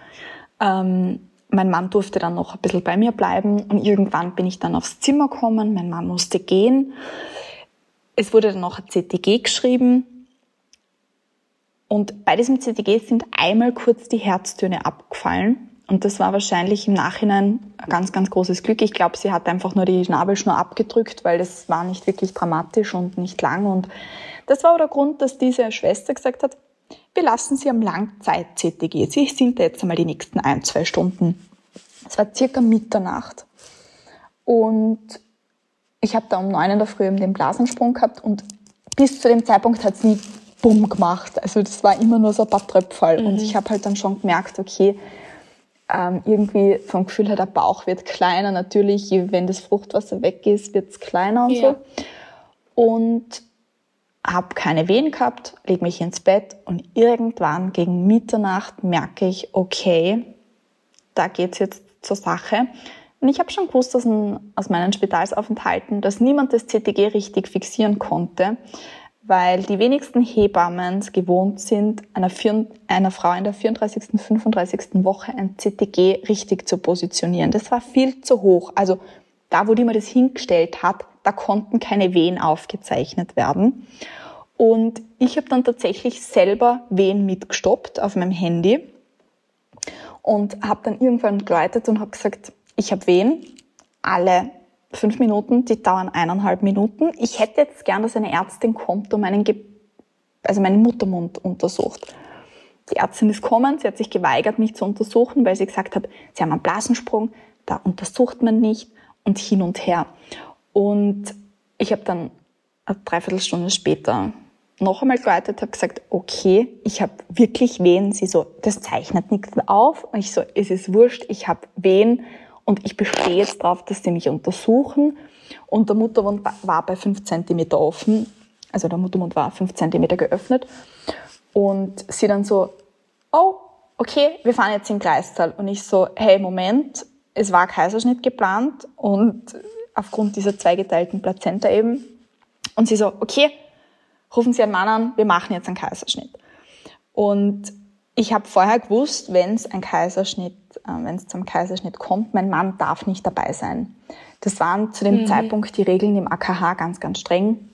Ähm, mein Mann durfte dann noch ein bisschen bei mir bleiben und irgendwann bin ich dann aufs Zimmer gekommen. Mein Mann musste gehen. Es wurde dann noch ein CTG geschrieben. Und bei diesem CTG sind einmal kurz die Herztöne abgefallen. Und das war wahrscheinlich im Nachhinein ein ganz, ganz großes Glück. Ich glaube, sie hat einfach nur die Nabelschnur abgedrückt, weil das war nicht wirklich dramatisch und nicht lang. Und das war auch der Grund, dass diese Schwester gesagt hat, wir lassen Sie am Langzeit-CTG. Sie sind jetzt einmal die nächsten ein, zwei Stunden. Es war circa Mitternacht. Und ich habe da um neun in der Früh den Blasensprung gehabt und bis zu dem Zeitpunkt hat es nie Bumm gemacht. Also das war immer nur so ein paar Tröpfel. Mhm. Und ich habe halt dann schon gemerkt, okay, ähm, irgendwie vom Gefühl her, der Bauch wird kleiner. Natürlich, wenn das Fruchtwasser weg ist, wird es kleiner und ja. so. Und habe keine Wehen gehabt, leg mich ins Bett und irgendwann gegen Mitternacht merke ich, okay, da geht's jetzt zur Sache. Und ich habe schon gewusst aus, ein, aus meinen Spitalsaufenthalten, dass niemand das CTG richtig fixieren konnte, weil die wenigsten Hebammen gewohnt sind, einer, einer Frau in der 34., 35. Woche ein CTG richtig zu positionieren. Das war viel zu hoch. Also da, wo die mir das hingestellt hat, da konnten keine Wehen aufgezeichnet werden. Und ich habe dann tatsächlich selber Wehen mitgestoppt auf meinem Handy und habe dann irgendwann geläutet und habe gesagt, ich habe Wehen, alle fünf Minuten, die dauern eineinhalb Minuten. Ich hätte jetzt gern, dass eine Ärztin kommt und meinen, Ge also meinen Muttermund untersucht. Die Ärztin ist gekommen, sie hat sich geweigert, mich zu untersuchen, weil sie gesagt hat, sie haben einen Blasensprung, da untersucht man nicht und hin und her. Und ich habe dann eine Dreiviertelstunde später noch einmal geläutet, habe gesagt, okay, ich habe wirklich Wehen. Sie so, das zeichnet nichts auf. Und ich so, es ist wurscht, ich habe Wehen und ich bestehe jetzt darauf, dass sie mich untersuchen. Und der Muttermund war bei fünf Zentimeter offen. Also der Muttermund war fünf Zentimeter geöffnet. Und sie dann so, oh, okay, wir fahren jetzt in Kreistal. Und ich so, hey, Moment, es war Kaiserschnitt geplant und aufgrund dieser zweigeteilten Plazenta eben. Und sie so, okay, rufen Sie einen Mann an, wir machen jetzt einen Kaiserschnitt. Und ich habe vorher gewusst, wenn es ein Kaiserschnitt, äh, wenn es zum Kaiserschnitt kommt, mein Mann darf nicht dabei sein. Das waren zu dem mhm. Zeitpunkt die Regeln im AKH ganz, ganz streng.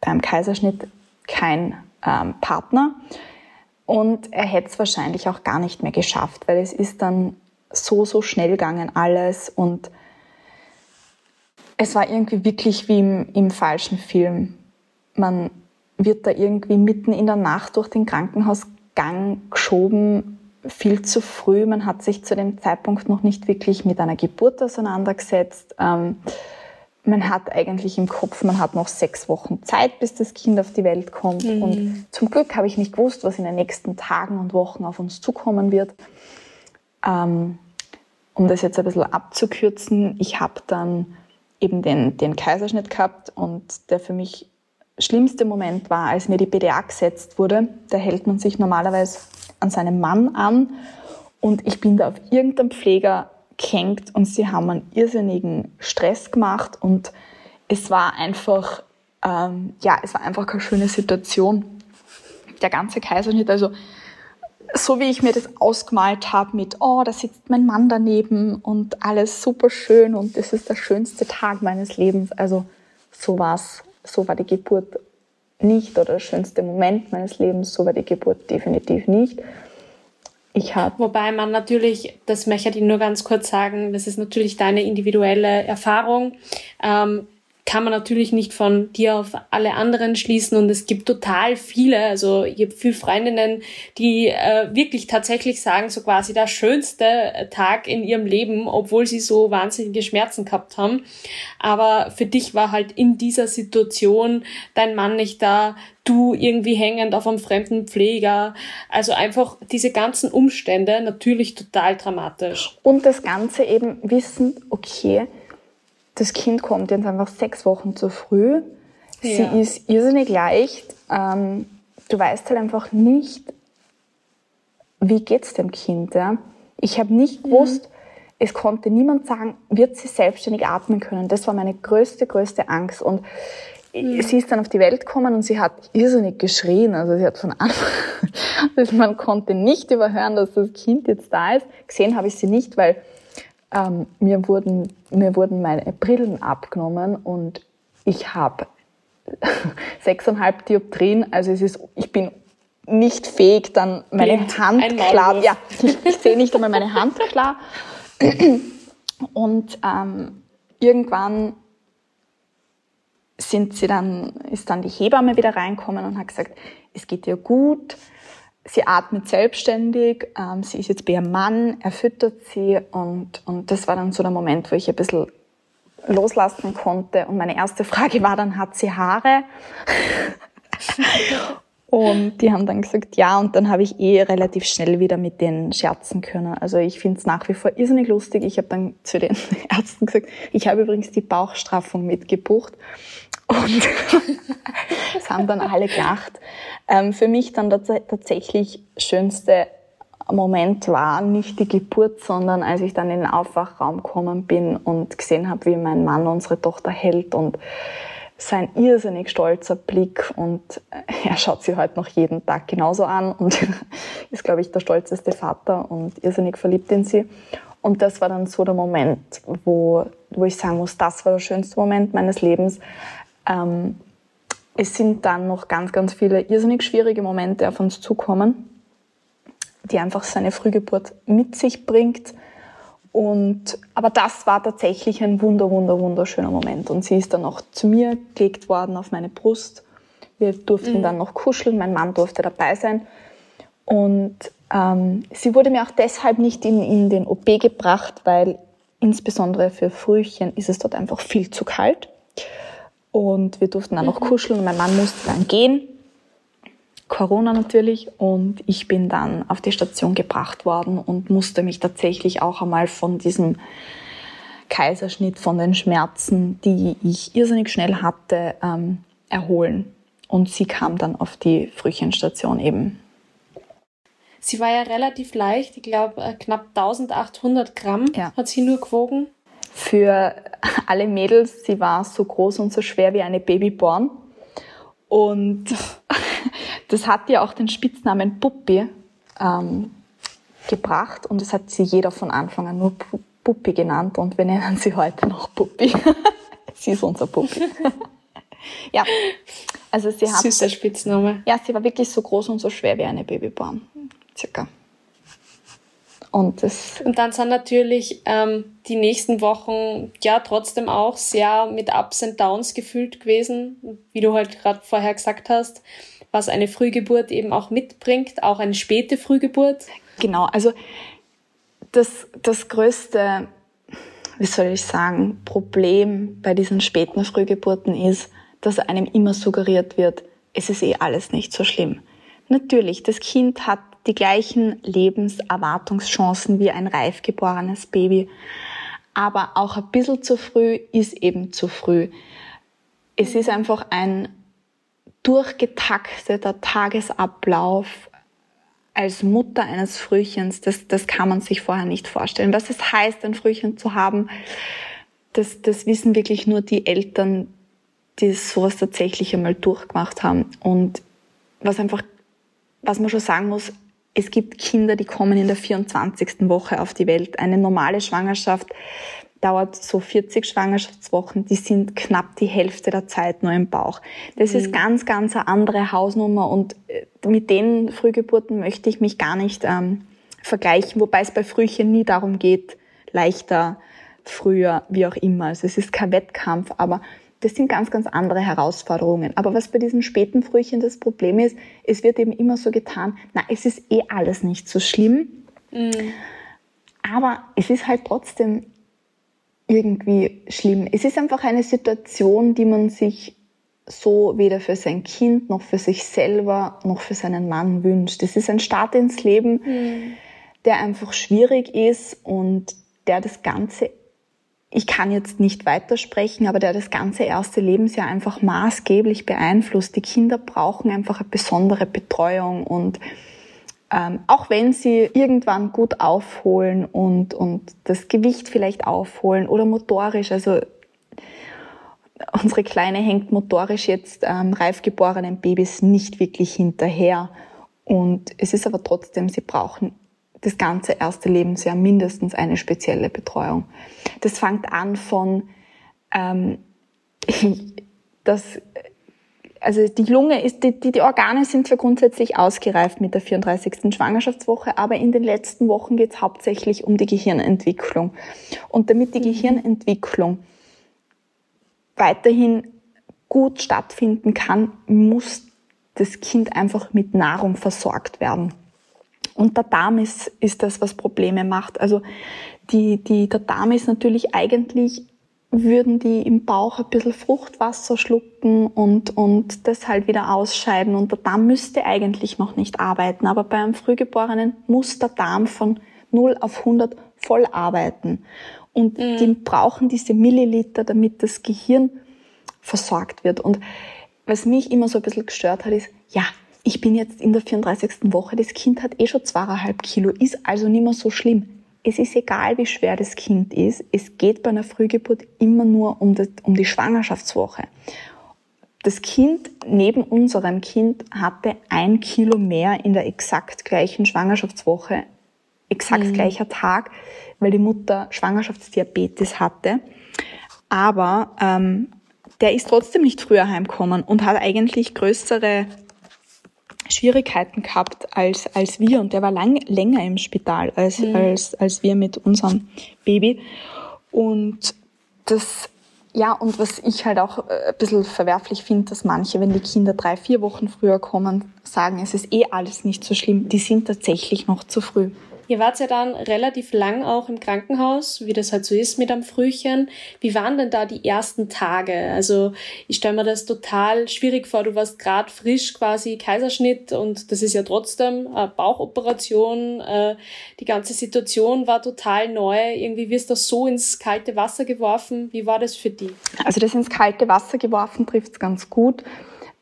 Beim Kaiserschnitt kein ähm, Partner. Und er hätte es wahrscheinlich auch gar nicht mehr geschafft, weil es ist dann so, so schnell gegangen alles und es war irgendwie wirklich wie im, im falschen Film. Man wird da irgendwie mitten in der Nacht durch den Krankenhausgang Gang geschoben, viel zu früh. Man hat sich zu dem Zeitpunkt noch nicht wirklich mit einer Geburt auseinandergesetzt. Ähm, man hat eigentlich im Kopf, man hat noch sechs Wochen Zeit, bis das Kind auf die Welt kommt. Mhm. Und zum Glück habe ich nicht gewusst, was in den nächsten Tagen und Wochen auf uns zukommen wird. Ähm, um das jetzt ein bisschen abzukürzen, ich habe dann eben den, den Kaiserschnitt gehabt und der für mich schlimmste Moment war, als mir die BDA gesetzt wurde. Da hält man sich normalerweise an seinem Mann an und ich bin da auf irgendeinem Pfleger gehängt und sie haben einen irrsinnigen Stress gemacht und es war einfach, ähm, ja, es war einfach keine schöne Situation. Der ganze Kaiserschnitt, also so wie ich mir das ausgemalt habe mit, oh, da sitzt mein Mann daneben und alles super schön und das ist der schönste Tag meines Lebens. Also so war's, so war die Geburt nicht oder der schönste Moment meines Lebens, so war die Geburt definitiv nicht. Ich habe. Wobei man natürlich, das möchte ich nur ganz kurz sagen, das ist natürlich deine individuelle Erfahrung. Ähm, kann man natürlich nicht von dir auf alle anderen schließen und es gibt total viele, also ich habe viele Freundinnen, die äh, wirklich tatsächlich sagen, so quasi der schönste Tag in ihrem Leben, obwohl sie so wahnsinnige Schmerzen gehabt haben. Aber für dich war halt in dieser Situation dein Mann nicht da, du irgendwie hängend auf einem fremden Pfleger. Also einfach diese ganzen Umstände natürlich total dramatisch. Und das Ganze eben wissen, okay, das Kind kommt jetzt einfach sechs Wochen zu früh. Ja. Sie ist irrsinnig leicht. Ähm, du weißt halt einfach nicht, wie geht's dem Kind. Ja? Ich habe nicht mhm. gewusst, mhm. es konnte niemand sagen, wird sie selbstständig atmen können. Das war meine größte, größte Angst. Und mhm. sie ist dann auf die Welt gekommen und sie hat irrsinnig geschrien. Also sie hat von Anfang, also man konnte nicht überhören, dass das Kind jetzt da ist. Gesehen habe ich sie nicht, weil ähm, mir, wurden, mir wurden meine Brillen abgenommen und ich habe sechseinhalb Dioptrien, also es ist, ich bin nicht fähig, dann meine Blind. Hand klar, ja, ich, ich sehe nicht einmal meine Hand klar. Und ähm, irgendwann sind sie dann, ist dann die Hebamme wieder reinkommen und hat gesagt, es geht dir gut, sie atmet selbstständig, ähm, sie ist jetzt bei ihrem Mann, er füttert sie und, und das war dann so der Moment, wo ich ein bisschen loslassen konnte. Und meine erste Frage war dann, hat sie Haare? und die haben dann gesagt, ja, und dann habe ich eh relativ schnell wieder mit denen scherzen können. Also ich finde es nach wie vor irrsinnig lustig. Ich habe dann zu den Ärzten gesagt, ich habe übrigens die Bauchstraffung mitgebucht. Und es haben dann alle gelacht. Ähm, für mich dann der tatsächlich schönste Moment war nicht die Geburt, sondern als ich dann in den Aufwachraum gekommen bin und gesehen habe, wie mein Mann unsere Tochter hält und sein irrsinnig stolzer Blick und er schaut sie heute noch jeden Tag genauso an und ist, glaube ich, der stolzeste Vater und irrsinnig verliebt in sie. Und das war dann so der Moment, wo, wo ich sagen muss, das war der schönste Moment meines Lebens, ähm, es sind dann noch ganz, ganz viele irrsinnig schwierige Momente auf uns zukommen, die einfach seine Frühgeburt mit sich bringt. Und, aber das war tatsächlich ein wunder, wunder, wunderschöner Moment. Und sie ist dann auch zu mir gelegt worden auf meine Brust. Wir durften mhm. dann noch kuscheln, mein Mann durfte dabei sein. Und ähm, sie wurde mir auch deshalb nicht in, in den OP gebracht, weil insbesondere für Frühchen ist es dort einfach viel zu kalt. Und wir durften dann noch mhm. kuscheln und mein Mann musste dann gehen. Corona natürlich. Und ich bin dann auf die Station gebracht worden und musste mich tatsächlich auch einmal von diesem Kaiserschnitt, von den Schmerzen, die ich irrsinnig schnell hatte, ähm, erholen. Und sie kam dann auf die Frühchenstation eben. Sie war ja relativ leicht, ich glaube äh, knapp 1800 Gramm ja. hat sie nur gewogen für alle Mädels. Sie war so groß und so schwer wie eine Babyborn. Und das hat ihr auch den Spitznamen Puppi ähm, gebracht und das hat sie jeder von Anfang an nur Puppi genannt und wir nennen sie heute noch Puppi. sie ist unser Puppi. ja, also sie hat... Süßer Spitzname. Ja, sie war wirklich so groß und so schwer wie eine Babyborn. Circa. Und, das und dann sind natürlich ähm, die nächsten Wochen ja trotzdem auch sehr mit Ups und Downs gefüllt gewesen, wie du halt gerade vorher gesagt hast. was eine Frühgeburt eben auch mitbringt, auch eine späte Frühgeburt? Genau, also das, das größte, wie soll ich sagen, Problem bei diesen späten Frühgeburten ist, dass einem immer suggeriert wird, es ist eh alles nicht so schlimm. Natürlich, das Kind hat die gleichen Lebenserwartungschancen wie ein reif geborenes Baby. Aber auch ein bisschen zu früh ist eben zu früh. Es ist einfach ein durchgetakteter Tagesablauf als Mutter eines Frühchens. Das, das kann man sich vorher nicht vorstellen. Was es heißt, ein Frühchen zu haben, das, das wissen wirklich nur die Eltern, die sowas tatsächlich einmal durchgemacht haben. Und was einfach, was man schon sagen muss, es gibt Kinder, die kommen in der 24. Woche auf die Welt. Eine normale Schwangerschaft dauert so 40 Schwangerschaftswochen, die sind knapp die Hälfte der Zeit nur im Bauch. Das mhm. ist ganz, ganz eine andere Hausnummer und äh, mit den Frühgeburten möchte ich mich gar nicht ähm, vergleichen, wobei es bei Frühchen nie darum geht, leichter, früher, wie auch immer. Also es ist kein Wettkampf, aber das sind ganz, ganz andere Herausforderungen. Aber was bei diesen späten Frühchen das Problem ist, es wird eben immer so getan, na, es ist eh alles nicht so schlimm. Mhm. Aber es ist halt trotzdem irgendwie schlimm. Es ist einfach eine Situation, die man sich so weder für sein Kind noch für sich selber noch für seinen Mann wünscht. Es ist ein Start ins Leben, mhm. der einfach schwierig ist und der das Ganze ich kann jetzt nicht weitersprechen, aber der das ganze erste Lebensjahr einfach maßgeblich beeinflusst. Die Kinder brauchen einfach eine besondere Betreuung und ähm, auch wenn sie irgendwann gut aufholen und, und das Gewicht vielleicht aufholen oder motorisch, also unsere Kleine hängt motorisch jetzt ähm, reif geborenen Babys nicht wirklich hinterher. Und es ist aber trotzdem, sie brauchen das ganze erste Lebensjahr mindestens eine spezielle Betreuung. Das fängt an von, ähm, dass also die Lunge ist, die, die, die Organe sind zwar grundsätzlich ausgereift mit der 34. Schwangerschaftswoche, aber in den letzten Wochen geht es hauptsächlich um die Gehirnentwicklung. Und damit die mhm. Gehirnentwicklung weiterhin gut stattfinden kann, muss das Kind einfach mit Nahrung versorgt werden. Und der Darm ist, ist das, was Probleme macht. Also die, die, der Darm ist natürlich eigentlich, würden die im Bauch ein bisschen Fruchtwasser schlucken und, und das halt wieder ausscheiden. Und der Darm müsste eigentlich noch nicht arbeiten. Aber bei einem Frühgeborenen muss der Darm von 0 auf 100 voll arbeiten. Und mhm. die brauchen diese Milliliter, damit das Gehirn versorgt wird. Und was mich immer so ein bisschen gestört hat, ist, ja, ich bin jetzt in der 34. Woche, das Kind hat eh schon zweieinhalb Kilo, ist also nicht mehr so schlimm. Es ist egal, wie schwer das Kind ist. Es geht bei einer Frühgeburt immer nur um, das, um die Schwangerschaftswoche. Das Kind neben unserem Kind hatte ein Kilo mehr in der exakt gleichen Schwangerschaftswoche, exakt mhm. gleicher Tag, weil die Mutter Schwangerschaftsdiabetes hatte. Aber ähm, der ist trotzdem nicht früher heimgekommen und hat eigentlich größere Schwierigkeiten gehabt als, als wir und der war lang, länger im Spital als, mhm. als, als wir mit unserem Baby. Und das, ja, und was ich halt auch äh, ein bisschen verwerflich finde, dass manche, wenn die Kinder drei, vier Wochen früher kommen, sagen, es ist eh alles nicht so schlimm. Die sind tatsächlich noch zu früh. Ihr wart ja dann relativ lang auch im Krankenhaus, wie das halt so ist mit einem Frühchen. Wie waren denn da die ersten Tage? Also ich stelle mir das total schwierig vor. Du warst gerade frisch quasi Kaiserschnitt und das ist ja trotzdem eine Bauchoperation. Äh, die ganze Situation war total neu. Irgendwie wirst du so ins kalte Wasser geworfen. Wie war das für die? Also das ins kalte Wasser geworfen trifft es ganz gut.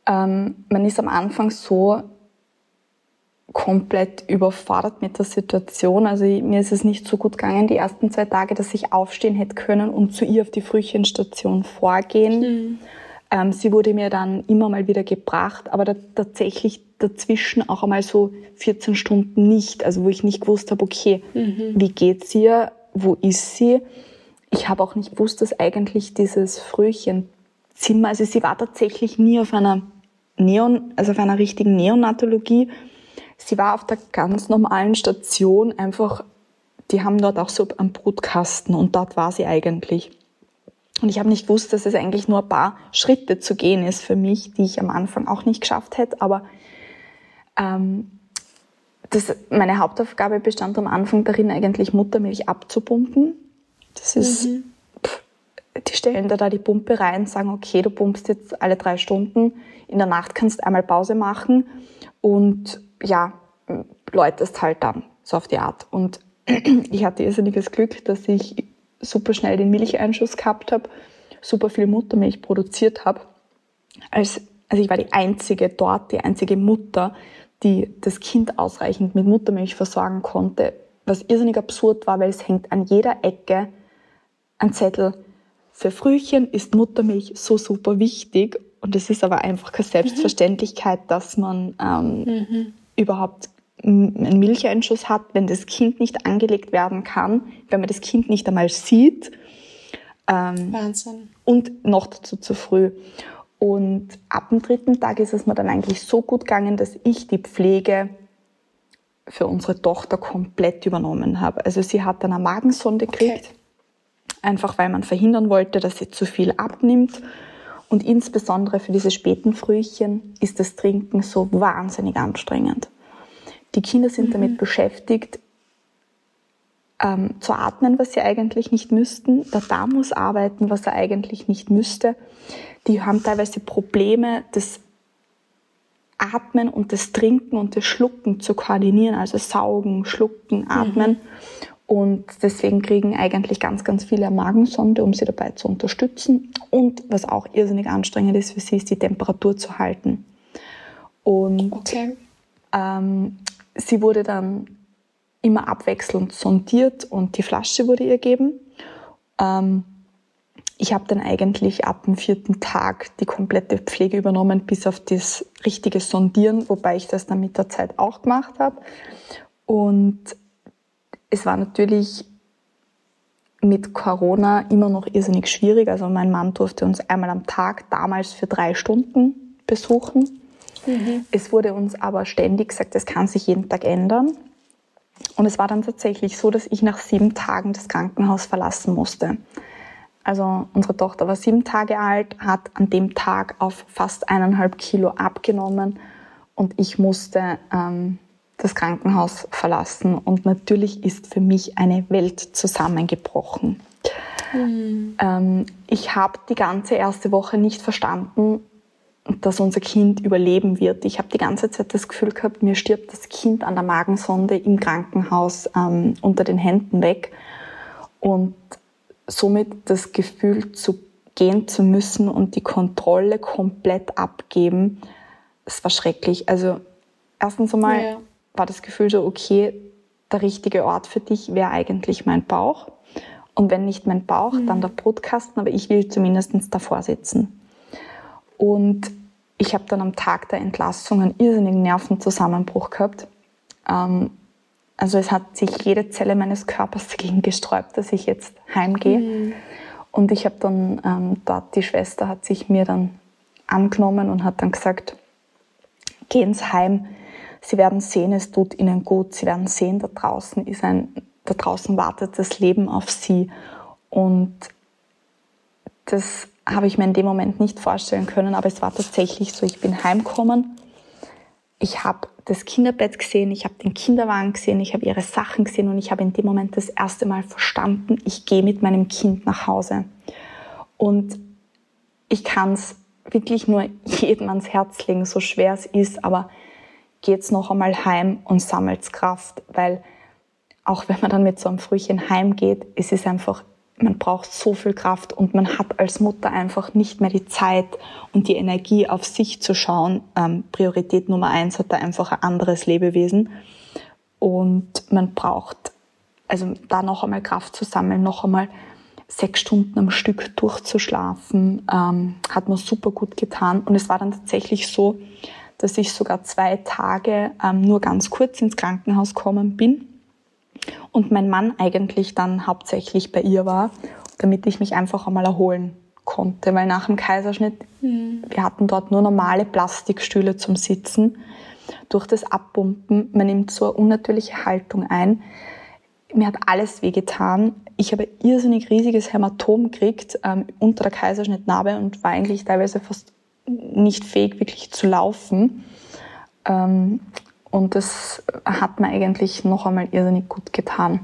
Ähm, man ist am Anfang so komplett überfordert mit der Situation. Also mir ist es nicht so gut gegangen die ersten zwei Tage, dass ich aufstehen hätte können und zu ihr auf die Frühchenstation vorgehen. Mhm. Ähm, sie wurde mir dann immer mal wieder gebracht, aber da, tatsächlich dazwischen auch einmal so 14 Stunden nicht, also wo ich nicht gewusst habe, okay, mhm. wie geht's ihr, wo ist sie? Ich habe auch nicht gewusst, dass eigentlich dieses Frühchenzimmer, also sie war tatsächlich nie auf einer Neon, also auf einer richtigen Neonatologie, Sie war auf der ganz normalen Station einfach, die haben dort auch so einen Brutkasten und dort war sie eigentlich. Und ich habe nicht gewusst, dass es eigentlich nur ein paar Schritte zu gehen ist für mich, die ich am Anfang auch nicht geschafft hätte. Aber ähm, das, meine Hauptaufgabe bestand am Anfang darin, eigentlich Muttermilch abzupumpen. Das ist, mhm. pff, die stellen da, da die Pumpe rein, sagen, okay, du pumpst jetzt alle drei Stunden. In der Nacht kannst du einmal Pause machen und ja, läutest halt dann, so auf die Art. Und ich hatte irrsinniges Glück, dass ich super schnell den Milcheinschuss gehabt habe, super viel Muttermilch produziert habe. Als, also ich war die einzige dort, die einzige Mutter, die das Kind ausreichend mit Muttermilch versorgen konnte, was irrsinnig absurd war, weil es hängt an jeder Ecke ein Zettel. Für Frühchen ist Muttermilch so super wichtig und es ist aber einfach keine Selbstverständlichkeit, dass man ähm, mhm. Überhaupt einen Milcheinschuss hat, wenn das Kind nicht angelegt werden kann, wenn man das Kind nicht einmal sieht. Ähm, Wahnsinn. Und noch dazu zu früh. Und ab dem dritten Tag ist es mir dann eigentlich so gut gegangen, dass ich die Pflege für unsere Tochter komplett übernommen habe. Also sie hat dann eine Magensonde gekriegt, okay. einfach weil man verhindern wollte, dass sie zu viel abnimmt. Und insbesondere für diese späten Frühchen ist das Trinken so wahnsinnig anstrengend. Die Kinder sind mhm. damit beschäftigt, ähm, zu atmen, was sie eigentlich nicht müssten. Der Darm muss arbeiten, was er eigentlich nicht müsste. Die haben teilweise Probleme, das Atmen und das Trinken und das Schlucken zu koordinieren, also saugen, schlucken, atmen. Mhm. Und deswegen kriegen eigentlich ganz, ganz viele eine Magensonde, um sie dabei zu unterstützen. Und was auch irrsinnig anstrengend ist für sie, ist die Temperatur zu halten. Und okay. ähm, sie wurde dann immer abwechselnd sondiert und die Flasche wurde ihr gegeben. Ähm, ich habe dann eigentlich ab dem vierten Tag die komplette Pflege übernommen, bis auf das richtige Sondieren, wobei ich das dann mit der Zeit auch gemacht habe. Und es war natürlich mit Corona immer noch irrsinnig schwierig. Also mein Mann durfte uns einmal am Tag damals für drei Stunden besuchen. Mhm. Es wurde uns aber ständig gesagt, das kann sich jeden Tag ändern. Und es war dann tatsächlich so, dass ich nach sieben Tagen das Krankenhaus verlassen musste. Also unsere Tochter war sieben Tage alt, hat an dem Tag auf fast eineinhalb Kilo abgenommen und ich musste ähm, das Krankenhaus verlassen. Und natürlich ist für mich eine Welt zusammengebrochen. Mhm. Ähm, ich habe die ganze erste Woche nicht verstanden, dass unser Kind überleben wird. Ich habe die ganze Zeit das Gefühl gehabt, mir stirbt das Kind an der Magensonde im Krankenhaus ähm, unter den Händen weg. Und somit das Gefühl zu gehen zu müssen und die Kontrolle komplett abgeben, es war schrecklich. Also erstens einmal ja. War das Gefühl so, okay, der richtige Ort für dich wäre eigentlich mein Bauch. Und wenn nicht mein Bauch, mhm. dann der Brotkasten, aber ich will zumindest davor sitzen. Und ich habe dann am Tag der Entlassung einen irrsinnigen Nervenzusammenbruch gehabt. Ähm, also es hat sich jede Zelle meines Körpers dagegen gesträubt, dass ich jetzt heimgehe. Mhm. Und ich habe dann ähm, dort, die Schwester hat sich mir dann angenommen und hat dann gesagt, gehen Sie heim, Sie werden sehen, es tut Ihnen gut, Sie werden sehen, da draußen ist ein, da draußen wartet das Leben auf Sie. Und das habe ich mir in dem Moment nicht vorstellen können, aber es war tatsächlich so. Ich bin heimgekommen, ich habe das Kinderbett gesehen, ich habe den Kinderwagen gesehen, ich habe ihre Sachen gesehen und ich habe in dem Moment das erste Mal verstanden, ich gehe mit meinem Kind nach Hause. Und ich kann es wirklich nur jedem ans Herz legen, so schwer es ist, aber geht's noch einmal heim und sammelt Kraft, weil auch wenn man dann mit so einem Frühchen heimgeht, es ist einfach man braucht so viel Kraft und man hat als Mutter einfach nicht mehr die Zeit und die Energie auf sich zu schauen. Ähm, Priorität Nummer eins hat da einfach ein anderes Lebewesen und man braucht also da noch einmal Kraft zu sammeln, noch einmal sechs Stunden am Stück durchzuschlafen, ähm, hat mir super gut getan und es war dann tatsächlich so, dass ich sogar zwei Tage ähm, nur ganz kurz ins Krankenhaus gekommen bin und mein Mann eigentlich dann hauptsächlich bei ihr war, damit ich mich einfach einmal erholen konnte, weil nach dem Kaiserschnitt, mhm. wir hatten dort nur normale Plastikstühle zum Sitzen. Durch das Abpumpen, man nimmt so eine unnatürliche Haltung ein. mir hat alles wehgetan. Ich habe irrsinnig riesiges Hämatom gekriegt ähm, unter der Kaiserschnittnarbe und war eigentlich teilweise fast nicht fähig, wirklich zu laufen. Ähm, und das hat mir eigentlich noch einmal irrsinnig gut getan.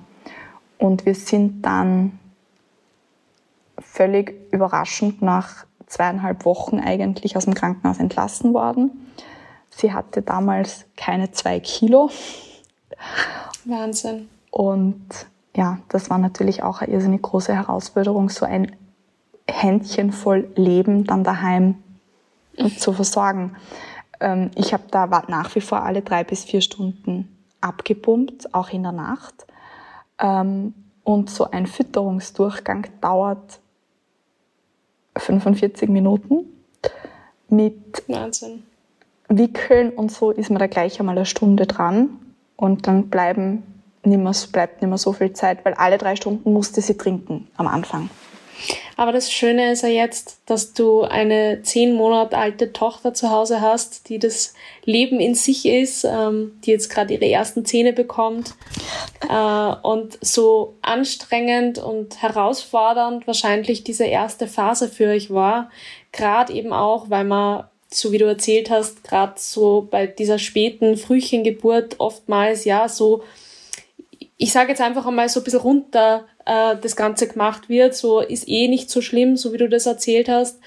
Und wir sind dann völlig überraschend nach zweieinhalb Wochen eigentlich aus dem Krankenhaus entlassen worden. Sie hatte damals keine zwei Kilo. Wahnsinn. Und ja, das war natürlich auch eine irrsinnig große Herausforderung, so ein Händchen voll Leben dann daheim zu versorgen. Ähm, ich habe da nach wie vor alle drei bis vier Stunden abgepumpt, auch in der Nacht. Ähm, und so ein Fütterungsdurchgang dauert 45 Minuten. Mit Wahnsinn. Wickeln und so ist man da gleich einmal eine Stunde dran. Und dann bleiben nimmer, bleibt nicht mehr so viel Zeit, weil alle drei Stunden musste sie trinken am Anfang. Aber das Schöne ist ja jetzt, dass du eine zehn Monate alte Tochter zu Hause hast, die das Leben in sich ist, ähm, die jetzt gerade ihre ersten Zähne bekommt. Äh, und so anstrengend und herausfordernd wahrscheinlich diese erste Phase für euch war. Gerade eben auch, weil man, so wie du erzählt hast, gerade so bei dieser späten Frühchengeburt oftmals ja so ich sage jetzt einfach einmal so ein bisschen runter äh, das Ganze gemacht wird, so ist eh nicht so schlimm, so wie du das erzählt hast,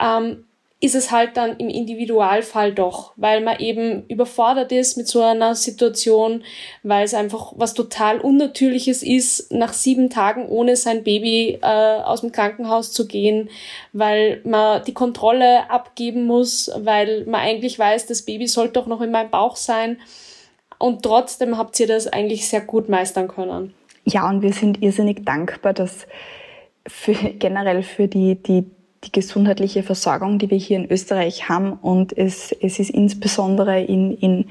ähm, ist es halt dann im Individualfall doch, weil man eben überfordert ist mit so einer Situation, weil es einfach was total Unnatürliches ist, nach sieben Tagen ohne sein Baby äh, aus dem Krankenhaus zu gehen, weil man die Kontrolle abgeben muss, weil man eigentlich weiß, das Baby sollte doch noch in meinem Bauch sein. Und trotzdem habt ihr das eigentlich sehr gut meistern können. Ja, und wir sind irrsinnig dankbar, dass für, generell für die, die, die gesundheitliche Versorgung, die wir hier in Österreich haben. Und es, es ist insbesondere in, in,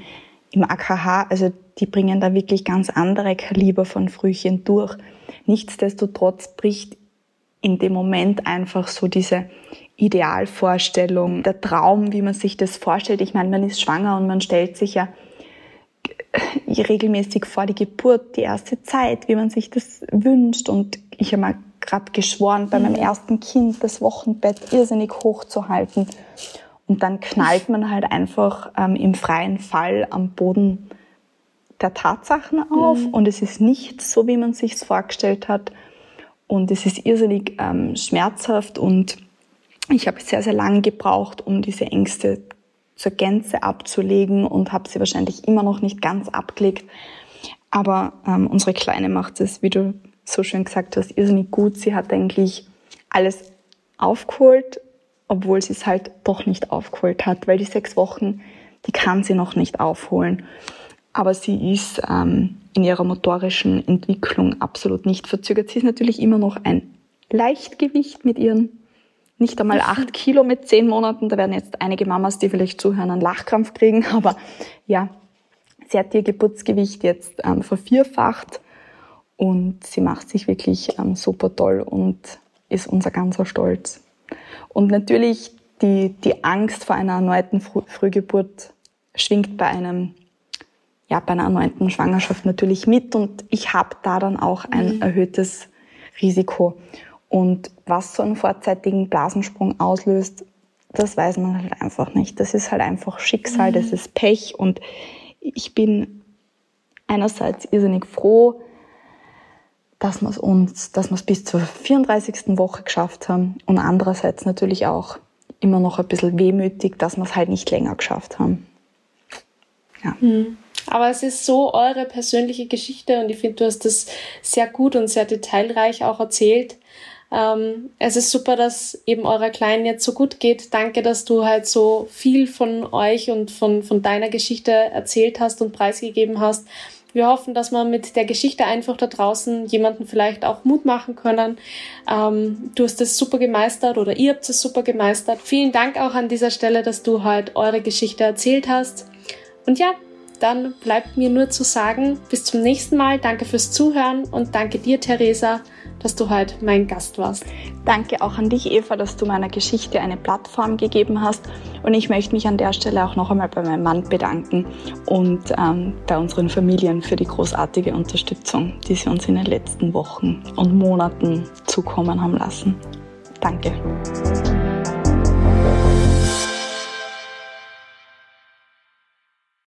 im AKH, also die bringen da wirklich ganz andere Kaliber von Frühchen durch. Nichtsdestotrotz bricht in dem Moment einfach so diese Idealvorstellung, der Traum, wie man sich das vorstellt. Ich meine, man ist schwanger und man stellt sich ja regelmäßig vor die Geburt, die erste Zeit, wie man sich das wünscht. Und ich habe mal gerade geschworen, bei meinem mhm. ersten Kind das Wochenbett irrsinnig hoch zu halten. Und dann knallt man halt einfach ähm, im freien Fall am Boden der Tatsachen auf mhm. und es ist nicht so, wie man sich vorgestellt hat. Und es ist irrsinnig ähm, schmerzhaft und ich habe sehr, sehr lange gebraucht, um diese Ängste zur Gänze abzulegen und habe sie wahrscheinlich immer noch nicht ganz abgelegt. Aber ähm, unsere Kleine macht es, wie du so schön gesagt hast, irrsinnig gut. Sie hat eigentlich alles aufgeholt, obwohl sie es halt doch nicht aufgeholt hat, weil die sechs Wochen, die kann sie noch nicht aufholen. Aber sie ist ähm, in ihrer motorischen Entwicklung absolut nicht verzögert. Sie ist natürlich immer noch ein Leichtgewicht mit ihren nicht einmal acht Kilo mit zehn Monaten. Da werden jetzt einige Mamas, die vielleicht zuhören, einen Lachkrampf kriegen. Aber ja, sie hat ihr Geburtsgewicht jetzt ähm, vervierfacht und sie macht sich wirklich ähm, super toll und ist unser ganzer Stolz. Und natürlich die, die Angst vor einer erneuten Früh Frühgeburt schwingt bei einem ja, bei einer erneuten Schwangerschaft natürlich mit und ich habe da dann auch ein mhm. erhöhtes Risiko. Und was so einen vorzeitigen Blasensprung auslöst, das weiß man halt einfach nicht. Das ist halt einfach Schicksal, mhm. das ist Pech. Und ich bin einerseits irrsinnig froh, dass wir es uns, dass wir es bis zur 34. Woche geschafft haben und andererseits natürlich auch immer noch ein bisschen wehmütig, dass wir es halt nicht länger geschafft haben. Ja. Mhm. Aber es ist so eure persönliche Geschichte und ich finde, du hast das sehr gut und sehr detailreich auch erzählt. Ähm, es ist super, dass eben eurer Kleinen jetzt so gut geht. Danke, dass du halt so viel von euch und von, von deiner Geschichte erzählt hast und preisgegeben hast. Wir hoffen, dass wir mit der Geschichte einfach da draußen jemanden vielleicht auch Mut machen können. Ähm, du hast es super gemeistert oder ihr habt es super gemeistert. Vielen Dank auch an dieser Stelle, dass du halt eure Geschichte erzählt hast. Und ja, dann bleibt mir nur zu sagen, bis zum nächsten Mal. Danke fürs Zuhören und danke dir, Theresa, dass du heute mein Gast warst. Danke auch an dich, Eva, dass du meiner Geschichte eine Plattform gegeben hast. Und ich möchte mich an der Stelle auch noch einmal bei meinem Mann bedanken und ähm, bei unseren Familien für die großartige Unterstützung, die sie uns in den letzten Wochen und Monaten zukommen haben lassen. Danke.